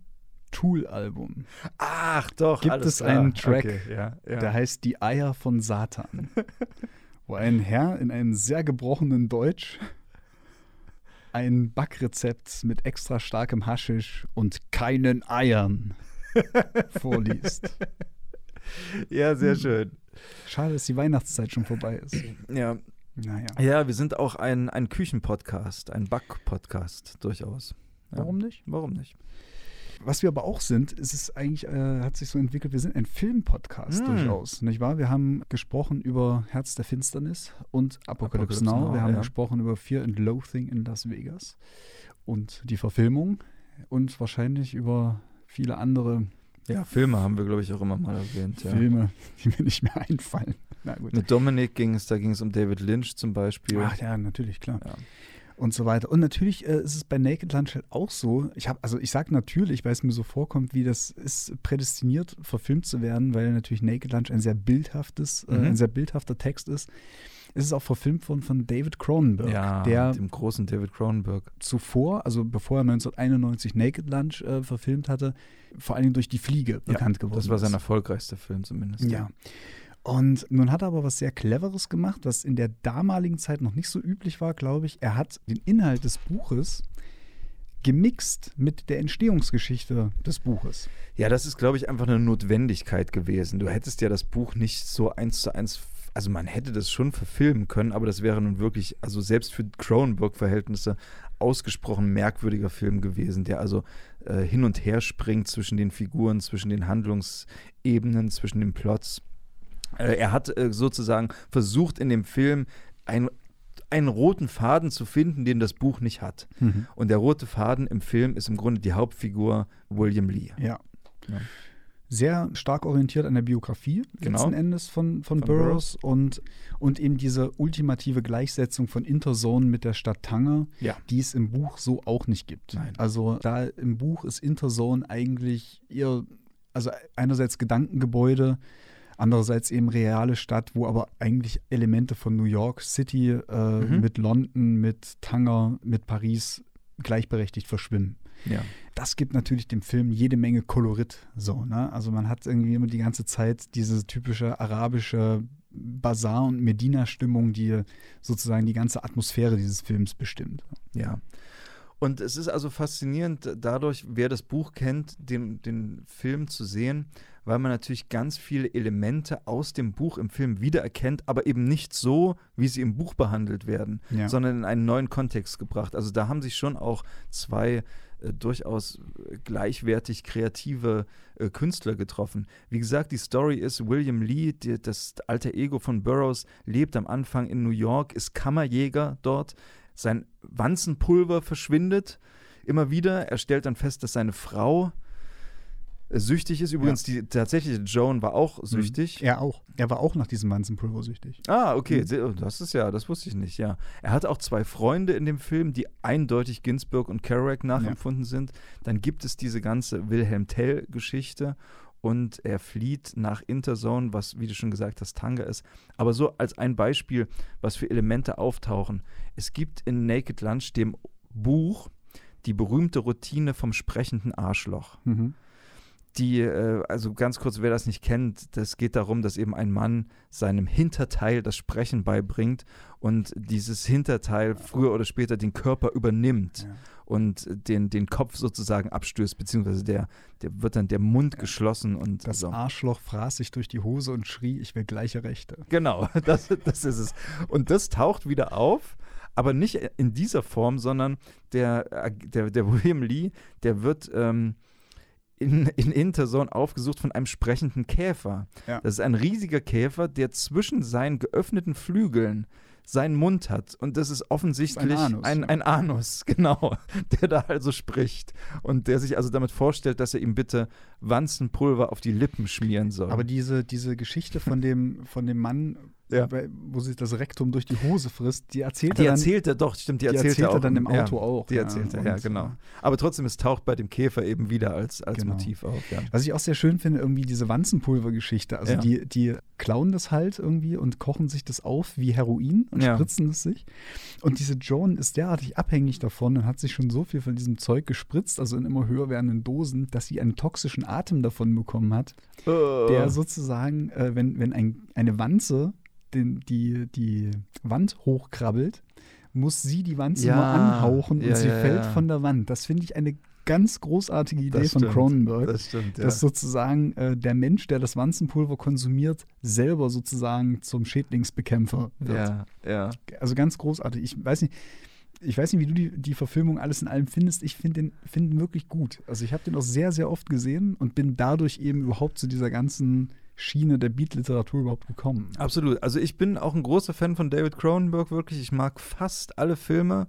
Speaker 1: Tool-Album,
Speaker 2: Ach doch,
Speaker 1: Gibt es
Speaker 2: klar.
Speaker 1: einen Track,
Speaker 2: okay, ja, ja.
Speaker 1: der heißt Die Eier von Satan. <laughs> wo ein Herr in einem sehr gebrochenen Deutsch ein Backrezept mit extra starkem Haschisch und keinen Eiern <laughs> vorliest.
Speaker 2: ja, sehr schön.
Speaker 1: Schade, dass die Weihnachtszeit schon vorbei ist.
Speaker 2: Ja,
Speaker 1: Naja.
Speaker 2: ja wir sind auch ein, ein Küchenpodcast, ein Back-Podcast durchaus. Ja.
Speaker 1: Warum nicht?
Speaker 2: Warum nicht?
Speaker 1: Was wir aber auch sind, ist es eigentlich, äh, hat sich so entwickelt, wir sind ein Filmpodcast
Speaker 2: Hm.
Speaker 1: durchaus, nicht wahr? Wir haben gesprochen über Herz der Finsternis und Apocalypse,
Speaker 2: Apocalypse
Speaker 1: Now.
Speaker 2: Now,
Speaker 1: Wir haben
Speaker 2: ja.
Speaker 1: gesprochen über Fear and Loathing in Las Vegas und die Verfilmung und wahrscheinlich über viele andere
Speaker 2: Ja, Filme haben wir, glaube ich, auch immer mal erwähnt. Ja.
Speaker 1: Filme, die mir nicht mehr einfallen.
Speaker 2: Mit Dominik ging es, da ging es um David Lynch zum Beispiel.
Speaker 1: Ach ja, natürlich, klar.
Speaker 2: Ja.
Speaker 1: und so weiter. Und natürlich äh, ist es bei Naked Lunch halt auch so. Ich habe, also ich sage natürlich, weil es mir so vorkommt, wie das ist prädestiniert, verfilmt zu werden, weil natürlich Naked Lunch ein sehr bildhaftes, äh,
Speaker 2: Mhm.
Speaker 1: ein sehr bildhafter Text ist. Es ist auch verfilmt worden von David Cronenberg,
Speaker 2: Ja,
Speaker 1: der
Speaker 2: dem großen David Cronenberg.
Speaker 1: zuvor, also bevor er 1991 Naked Lunch äh, verfilmt hatte, vor allen Dingen durch die Fliege bekannt geworden
Speaker 2: Das war
Speaker 1: ist.
Speaker 2: sein erfolgreichster Film zumindest.
Speaker 1: Ja. Und nun hat er aber was sehr Cleveres gemacht, was in der damaligen Zeit noch nicht so üblich war, glaube ich. Er hat den Inhalt des Buches gemixt mit der Entstehungsgeschichte des Buches.
Speaker 2: Ja, das ist, glaube ich, einfach eine Notwendigkeit gewesen. Du hättest ja das Buch nicht so eins zu eins, also man hätte das schon verfilmen können, aber das wäre nun wirklich, also selbst für Cronenberg-Verhältnisse, ausgesprochen merkwürdiger Film gewesen, der also äh, hin und her springt zwischen den Figuren, zwischen den Handlungsebenen, zwischen den Plots. Äh, er hat äh, sozusagen versucht, in dem Film ein, einen roten Faden zu finden, den das Buch nicht hat. Und der rote Faden im Film ist im Grunde die Hauptfigur William Lee.
Speaker 1: Ja.
Speaker 2: Ja.
Speaker 1: Sehr stark orientiert an der Biografie
Speaker 2: Genau.
Speaker 1: letzten Endes von, von,
Speaker 2: Von
Speaker 1: Burroughs und, und eben diese ultimative Gleichsetzung von Interzone mit der Stadt Tanger,
Speaker 2: Ja.
Speaker 1: die es im Buch so auch nicht gibt.
Speaker 2: Nein.
Speaker 1: Also da im Buch ist Interzone eigentlich eher, also einerseits Gedankengebäude, andererseits eben reale Stadt, wo aber eigentlich Elemente von New York City äh,
Speaker 2: Mhm.
Speaker 1: mit London, mit Tanger, mit Paris gleichberechtigt verschwimmen
Speaker 2: Ja.
Speaker 1: das gibt natürlich dem Film jede Menge Kolorit. So, ne? Also man hat irgendwie immer die ganze Zeit diese typische arabische Bazar- und Medina-Stimmung, die sozusagen die ganze Atmosphäre dieses Films bestimmt.
Speaker 2: Ja. Und es ist also faszinierend, dadurch, wer das Buch kennt, den, den Film zu sehen, weil man natürlich ganz viele Elemente aus dem Buch im Film wiedererkennt, aber eben nicht so, wie sie im Buch behandelt werden,
Speaker 1: Ja.
Speaker 2: sondern in einen neuen Kontext gebracht. Also da haben sich schon auch zwei äh, durchaus gleichwertig kreative äh, Künstler getroffen. Wie gesagt, die Story ist, William Lee, die, das alter Ego von Burroughs, lebt am Anfang in New York, ist Kammerjäger dort. Sein Wanzenpulver verschwindet immer wieder. Er stellt dann fest, dass seine Frau äh, süchtig ist. Übrigens, die tatsächliche Joan war auch süchtig.
Speaker 1: Er auch. Er war auch nach diesem Manzenpulver süchtig.
Speaker 2: Ah, okay,
Speaker 1: Mhm.
Speaker 2: sehr- das ist ja, das wusste ich nicht, ja. Er hat auch zwei Freunde in dem Film, die eindeutig Ginsberg und Kerouac nachempfunden sind. Dann gibt es diese ganze Wilhelm Tell-Geschichte und er flieht nach Interzone, was, wie du schon gesagt hast, Tanga ist. Aber so als ein Beispiel, was für Elemente auftauchen. Es gibt in Naked Lunch, dem Buch, die berühmte Routine vom sprechenden Arschloch
Speaker 1: Mhm.
Speaker 2: Die, äh, also ganz kurz, wer das nicht kennt, das geht darum, dass eben ein Mann seinem Hinterteil das Sprechen beibringt und dieses Hinterteil früher oder später den Körper übernimmt
Speaker 1: Ja.
Speaker 2: und den, den Kopf sozusagen abstößt, beziehungsweise der, der wird dann der Mund geschlossen und
Speaker 1: Das
Speaker 2: so.
Speaker 1: Arschloch fraß sich durch die Hose und schrie, ich will gleiche Rechte.
Speaker 2: Genau, <laughs> das, das ist es. Und das taucht wieder auf, aber nicht in dieser Form, sondern der, äh, der, der William Lee, der wird ähm, in, in Interzone aufgesucht von einem sprechenden Käfer.
Speaker 1: Ja.
Speaker 2: Das ist ein riesiger Käfer, der zwischen seinen geöffneten Flügeln seinen Mund hat. Und das ist offensichtlich
Speaker 1: ist ein Anus,
Speaker 2: ein, ein Anus, <laughs> genau, der da also spricht. Und der sich also damit vorstellt, dass er ihm bitte Wanzenpulver auf die Lippen schmieren soll.
Speaker 1: Aber diese, diese Geschichte von <laughs> dem, von dem Mann,
Speaker 2: Ja.
Speaker 1: wo sich das Rektum durch die Hose frisst, die erzählt
Speaker 2: Die
Speaker 1: er dann,
Speaker 2: erzählt er doch, stimmt, die,
Speaker 1: die
Speaker 2: erzählt,
Speaker 1: erzählt
Speaker 2: er
Speaker 1: er
Speaker 2: auch
Speaker 1: dann im
Speaker 2: ja,
Speaker 1: Auto auch.
Speaker 2: Die
Speaker 1: ja.
Speaker 2: erzählt er, ja,
Speaker 1: Und,
Speaker 2: genau.
Speaker 1: äh,
Speaker 2: Aber trotzdem, es taucht bei dem Käfer eben wieder als, als
Speaker 1: Genau.
Speaker 2: Motiv auf, ja.
Speaker 1: Was ich auch sehr schön finde, irgendwie diese Wanzenpulver-Geschichte. Also
Speaker 2: Ja.
Speaker 1: die, die klauen das halt irgendwie und kochen sich das auf wie Heroin und
Speaker 2: Ja.
Speaker 1: spritzen es sich. Und diese Joan ist derartig abhängig davon und hat sich schon so viel von diesem Zeug gespritzt, also in immer höher werdenden Dosen, dass sie einen toxischen Atem davon bekommen hat, der sozusagen, äh, wenn, wenn ein, eine Wanze den, die, die Wand hochkrabbelt, muss sie die Wanze
Speaker 2: Ja,
Speaker 1: nur anhauchen und
Speaker 2: ja,
Speaker 1: sie
Speaker 2: ja,
Speaker 1: fällt von der Wand. Das finde ich eine ganz großartige Idee
Speaker 2: Das
Speaker 1: von
Speaker 2: stimmt.
Speaker 1: Cronenberg
Speaker 2: Das stimmt, ja.
Speaker 1: dass sozusagen äh, der Mensch, der das Wanzenpulver konsumiert, selber sozusagen zum Schädlingsbekämpfer wird.
Speaker 2: ja, ja.
Speaker 1: Also ganz großartig. Ich weiß nicht, ich weiß nicht, wie du die, die Verfilmung alles in allem findest. Ich finde den, find wirklich gut. Also ich habe den auch sehr, sehr oft gesehen und bin dadurch eben überhaupt zu dieser ganzen Schiene der Beat-Literatur überhaupt gekommen.
Speaker 2: Absolut. Also ich bin auch ein großer Fan von David Cronenberg, wirklich. Ich mag fast alle Filme.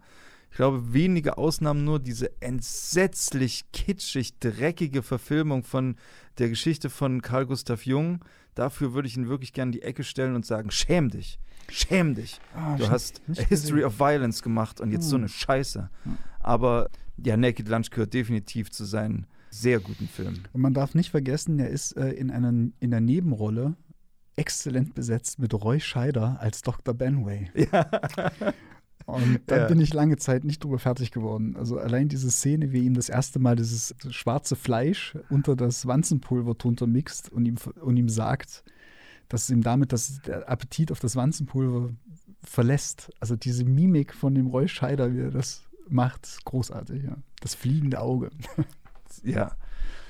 Speaker 2: glaube, wenige Ausnahmen nur diese entsetzlich kitschig, dreckige Verfilmung von der Geschichte von Carl Gustav Jung. Dafür würde ich ihn wirklich gerne in die Ecke stellen und sagen: Schäm dich, schäm dich.
Speaker 1: Ah,
Speaker 2: Du hast A History of Violence gemacht und jetzt so
Speaker 1: Hm.
Speaker 2: eine Scheiße.
Speaker 1: Hm.
Speaker 2: Aber ja, Naked Lunch gehört definitiv zu seinen sehr guten Filmen.
Speaker 1: Und man darf nicht vergessen, er ist äh, in, einer, in der Nebenrolle exzellent besetzt mit Roy Scheider als Dr. Benway. <laughs>
Speaker 2: Ja.
Speaker 1: Und da
Speaker 2: Ja.
Speaker 1: bin ich lange Zeit nicht drüber fertig geworden. Also allein diese Szene, wie ihm das erste Mal dieses schwarze Fleisch unter das Wanzenpulver drunter mixt und ihm, und ihm sagt, dass ihm damit das, der Appetit auf das Wanzenpulver verlässt. Also diese Mimik von dem Roy Scheider, wie er das macht, großartig. Ja. Das fliegende Auge. <laughs>
Speaker 2: Ja.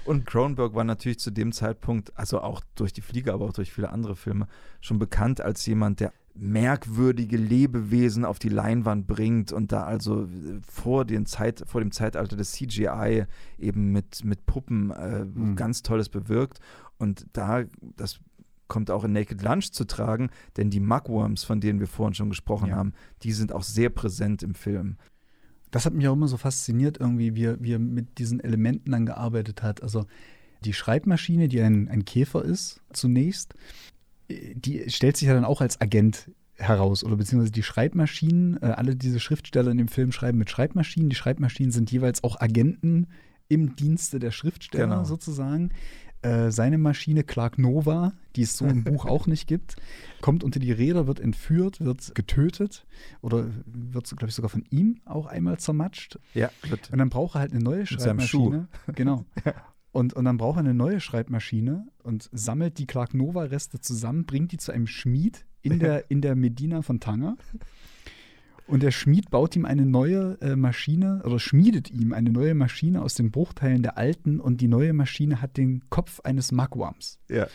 Speaker 2: Und Cronenberg war natürlich zu dem Zeitpunkt, also auch durch die Fliege, aber auch durch viele andere Filme, schon bekannt als jemand, der merkwürdige Lebewesen auf die Leinwand bringt und da also äh, vor, den Zeit, vor dem Zeitalter des CGI eben mit, mit Puppen äh,
Speaker 1: Mhm.
Speaker 2: ganz Tolles bewirkt. Und da, das kommt auch in Naked Lunch zu tragen, denn die Mugworms, von denen wir vorhin schon gesprochen
Speaker 1: Ja.
Speaker 2: haben, die sind auch sehr präsent im Film.
Speaker 1: Das hat mich auch immer so fasziniert, irgendwie, wie er, wie er mit diesen Elementen dann gearbeitet hat. Also die Schreibmaschine, die ein, ein Käfer ist, zunächst, äh, die stellt sich ja dann auch als Agent heraus. Oder beziehungsweise die Schreibmaschinen, äh, alle diese Schriftsteller in dem Film schreiben mit Schreibmaschinen. Die Schreibmaschinen sind jeweils auch Agenten im Dienste der Schriftsteller
Speaker 2: Genau.
Speaker 1: sozusagen. Äh, seine Maschine Clark Nova, die es so im <laughs> Buch auch nicht gibt, kommt unter die Räder, wird entführt, wird getötet oder wird, glaube ich, sogar von ihm auch einmal zermatscht.
Speaker 2: Ja, wird
Speaker 1: Und dann braucht er halt eine neue. Schreibmaschine. Genau. <laughs> Und, und dann braucht er eine neue Schreibmaschine und sammelt die Clark Nova-Reste zusammen, bringt die zu einem Schmied in der, in der Medina von Tanger. Und der Schmied baut ihm eine neue äh, Maschine oder schmiedet ihm eine neue Maschine aus den Bruchteilen der alten und die neue Maschine hat den Kopf eines Magwams.
Speaker 2: ja.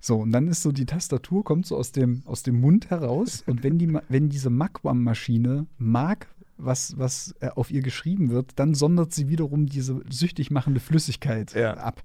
Speaker 1: So, und dann ist so die Tastatur, kommt so aus dem, aus dem Mund heraus. Und wenn, die, <laughs> wenn diese Magwam-Maschine mag, was, was äh, auf ihr geschrieben wird, dann sondert sie wiederum diese süchtig machende Flüssigkeit
Speaker 2: Ja.
Speaker 1: ab.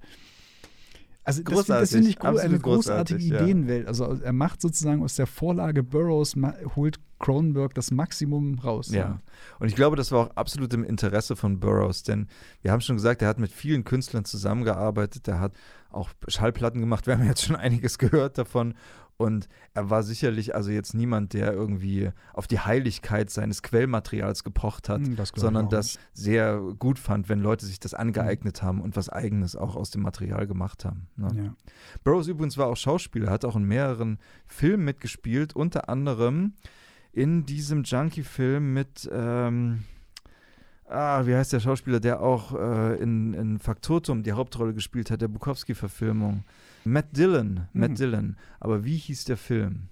Speaker 1: Also das, das finde ich
Speaker 2: absolut
Speaker 1: eine großartige
Speaker 2: großartig, ja.
Speaker 1: Ideenwelt. Also er macht sozusagen aus der Vorlage Burroughs, holt Cronenberg das Maximum raus.
Speaker 2: Ja. Und ich glaube, das war auch absolut im Interesse von Burroughs, denn wir haben schon gesagt, er hat mit vielen Künstlern zusammengearbeitet, er hat auch Schallplatten gemacht, wir haben jetzt schon einiges gehört davon. Und er war sicherlich also jetzt niemand, der irgendwie auf die Heiligkeit seines Quellmaterials gepocht hat,
Speaker 1: Hm, das
Speaker 2: sondern das sehr gut fand, wenn Leute sich das
Speaker 1: Hm.
Speaker 2: angeeignet haben und was Eigenes auch aus dem Material gemacht haben. Ne?
Speaker 1: Ja.
Speaker 2: Burroughs übrigens war auch Schauspieler, hat auch in mehreren Filmen mitgespielt, unter anderem in diesem Junkie-Film mit, ähm, ah, wie heißt der Schauspieler, der auch äh, in, in Faktotum die Hauptrolle gespielt hat, der Bukowski-Verfilmung. Matt Dillon, Matt
Speaker 1: Mhm.
Speaker 2: Dillon. Aber wie hieß der Film?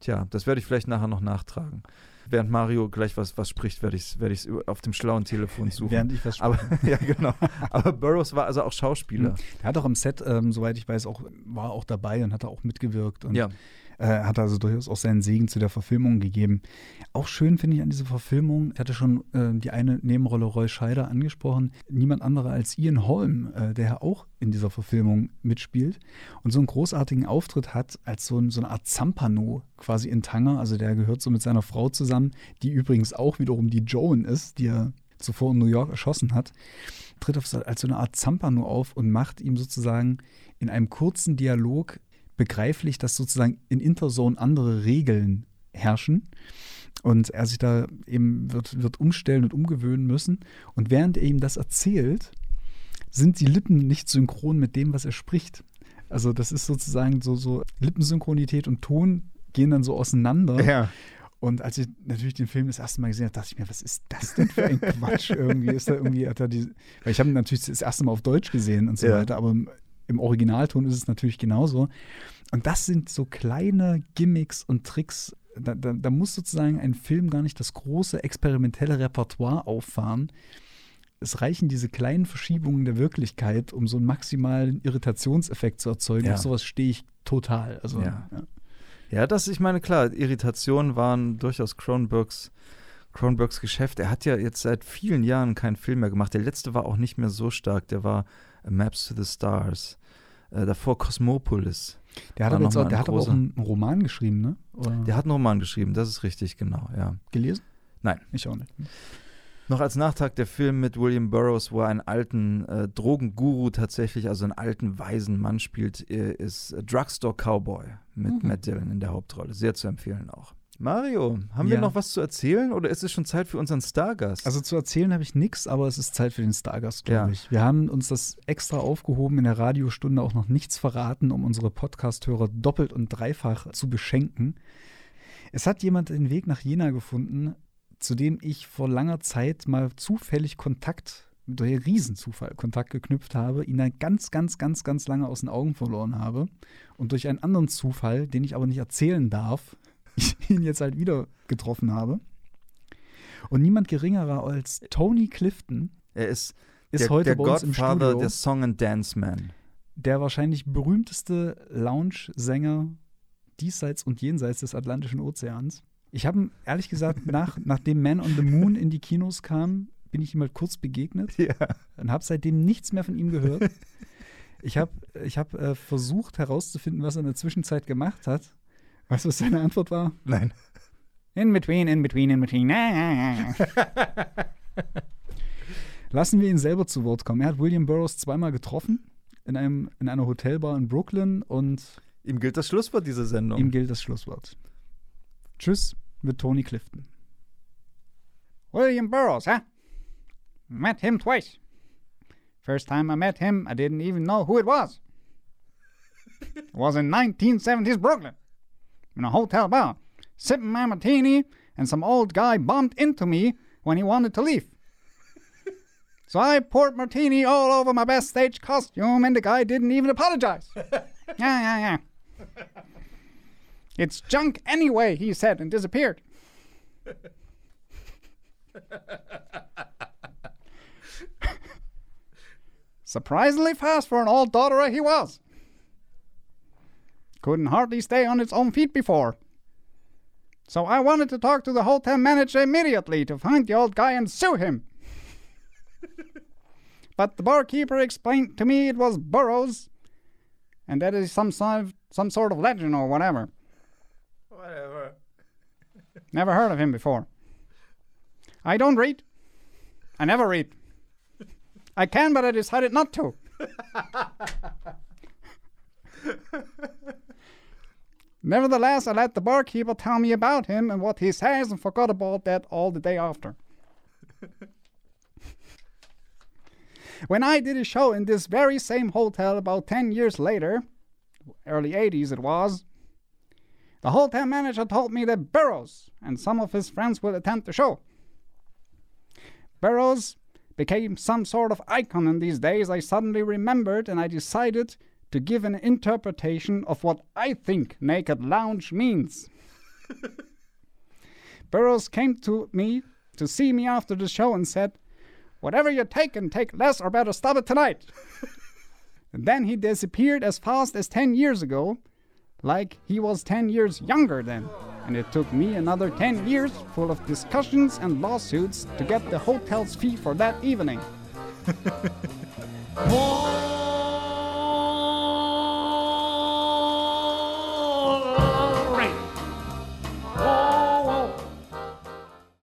Speaker 2: Tja, das werde ich vielleicht nachher noch nachtragen. Während Mario gleich was, was spricht, werde ich es werd ich's auf dem schlauen Telefon <laughs> suchen.
Speaker 1: Während ich was
Speaker 2: Aber <laughs> ja, genau. Aber Burroughs war also auch Schauspieler.
Speaker 1: Er hat auch am Set, ähm, soweit ich weiß, auch, war auch dabei und hat auch mitgewirkt. Und
Speaker 2: Ja.
Speaker 1: Äh, hat also durchaus auch seinen Segen zu der Verfilmung gegeben. Auch schön finde ich an dieser Verfilmung, ich hatte schon äh, die eine Nebenrolle Roy Scheider angesprochen, niemand anderer als Ian Holm, äh, der ja auch in dieser Verfilmung mitspielt und so einen großartigen Auftritt hat als so, ein, so eine Art Zampano quasi in Tanger. Also der gehört so mit seiner Frau zusammen, die übrigens auch wiederum die Joan ist, die er zuvor in New York erschossen hat, tritt auf, als so eine Art Zampano auf und macht ihm sozusagen in einem kurzen Dialog begreiflich, dass sozusagen in Interzone andere Regeln herrschen und er sich da eben wird, wird umstellen und umgewöhnen müssen. Und während er ihm das erzählt, sind die Lippen nicht synchron mit dem, was er spricht. Also das ist sozusagen so, so Lippensynchronität und Ton gehen dann so auseinander.
Speaker 2: Ja.
Speaker 1: Und als ich natürlich den Film das erste Mal gesehen habe, dachte ich mir, was ist das denn für ein Quatsch? irgendwie ist da irgendwie, hat er die, weil ich habe ihn natürlich das erste Mal auf Deutsch gesehen und so
Speaker 2: Ja.
Speaker 1: weiter, aber im, Originalton ist es natürlich genauso. Und das sind so kleine Gimmicks und Tricks. Da, da, da muss sozusagen ein Film gar nicht das große experimentelle Repertoire auffahren. Es reichen diese kleinen Verschiebungen der Wirklichkeit, um so einen maximalen Irritationseffekt zu erzeugen.
Speaker 2: Ja.
Speaker 1: Auf sowas stehe ich total. Also,
Speaker 2: Ja.
Speaker 1: ja.
Speaker 2: Ja, das, ich meine, klar, Irritationen waren durchaus Cronenbergs, Cronenbergs Geschäft. Er hat ja jetzt seit vielen Jahren keinen Film mehr gemacht. Der letzte war auch nicht mehr so stark. Der war Maps to the Stars. Äh, davor Cosmopolis.
Speaker 1: Der hat, aber, jetzt auch, der hat aber auch einen Roman geschrieben, ne? Oder
Speaker 2: Der hat einen Roman geschrieben, das ist richtig, genau, ja.
Speaker 1: gelesen?
Speaker 2: Nein.
Speaker 1: Ich auch nicht.
Speaker 2: Noch als Nachtrag der Film mit William Burroughs, wo er einen alten äh, Drogenguru tatsächlich, also einen alten weisen Mann spielt, äh, ist Drugstore Cowboy mit mhm. Matt Dillon in der Hauptrolle. Sehr zu empfehlen auch. Mario, haben ja. wir noch was zu erzählen oder ist es schon Zeit für unseren Stargast?
Speaker 1: Also zu erzählen habe ich nichts, aber es ist Zeit für den Stargast, glaube ja. ich. Wir haben uns das extra aufgehoben, in der Radiostunde auch noch nichts verraten, um unsere Podcast-Hörer doppelt und dreifach zu beschenken. Es hat jemand den Weg nach Jena gefunden, zu dem ich vor langer Zeit mal zufällig Kontakt, durch Riesenzufall Kontakt geknüpft habe, ihn dann ganz, ganz, ganz, ganz lange aus den Augen verloren habe und durch einen anderen Zufall, den ich aber nicht erzählen darf, ich <laughs> ihn jetzt halt wieder getroffen habe. Und niemand geringerer als Tony Clifton.
Speaker 2: Er ist, ist der, heute der bei uns Godfather im Studio, der Song and Dance Man.
Speaker 1: Der wahrscheinlich berühmteste Lounge-Sänger diesseits und jenseits des Atlantischen Ozeans. Ich habe ihm ehrlich gesagt, <laughs> nach, nachdem Man on the Moon in die Kinos kam, bin ich ihm halt kurz begegnet ja. und habe seitdem nichts mehr von ihm gehört. <laughs> Ich habe ich hab, äh, versucht herauszufinden, was er in der Zwischenzeit gemacht hat. Weißt du, was seine Antwort war?
Speaker 2: Nein.
Speaker 1: In between, in between, in between. Lassen wir ihn selber zu Wort kommen. Er hat William Burroughs zweimal getroffen in, einem, in einer Hotelbar in Brooklyn und.
Speaker 2: Ihm gilt das Schlusswort dieser Sendung.
Speaker 1: Ihm gilt das Schlusswort. Tschüss mit Tony Clifton. William Burroughs, huh? Met him twice. First time I met him, I didn't even know who it was. It was in 1970s Brooklyn. In a hotel bar, sipping my martini, and some old guy bumped into me when he wanted to leave. so I poured martini all over my best stage costume, and the guy didn't even apologize. <laughs> yeah, yeah, yeah. It's junk anyway, he said, and disappeared. <laughs> Surprisingly fast for an old dotterer he was. Couldn't hardly stay on its own feet before. So I wanted to talk to the hotel manager immediately to find the old guy and sue him. <laughs> but the barkeeper explained to me it was Burroughs, and that is some sort of, some sort of legend or whatever.
Speaker 2: Whatever. <laughs>
Speaker 1: Never heard of him before. I don't read. I never read. I can, but I decided not to. <laughs> Nevertheless, I let the barkeeper tell me about him and what he says and forgot about that all the day after. <laughs> when I did a show in this very same hotel about 10 years later, early 80s it was, the hotel manager told me that Burroughs and some of his friends would attend the show. Burroughs became some sort of icon in these days, I suddenly remembered and I decided to give an interpretation of what I think Naked Lounge means. <laughs> Burroughs came to me to see me after the show and said, Whatever you take and take less or better stop it tonight. <laughs> and then he disappeared as fast as 10 years ago, like he was 10 years younger then. And it took me another 10 years full of discussions and lawsuits to get the hotel's fee for that evening. <laughs>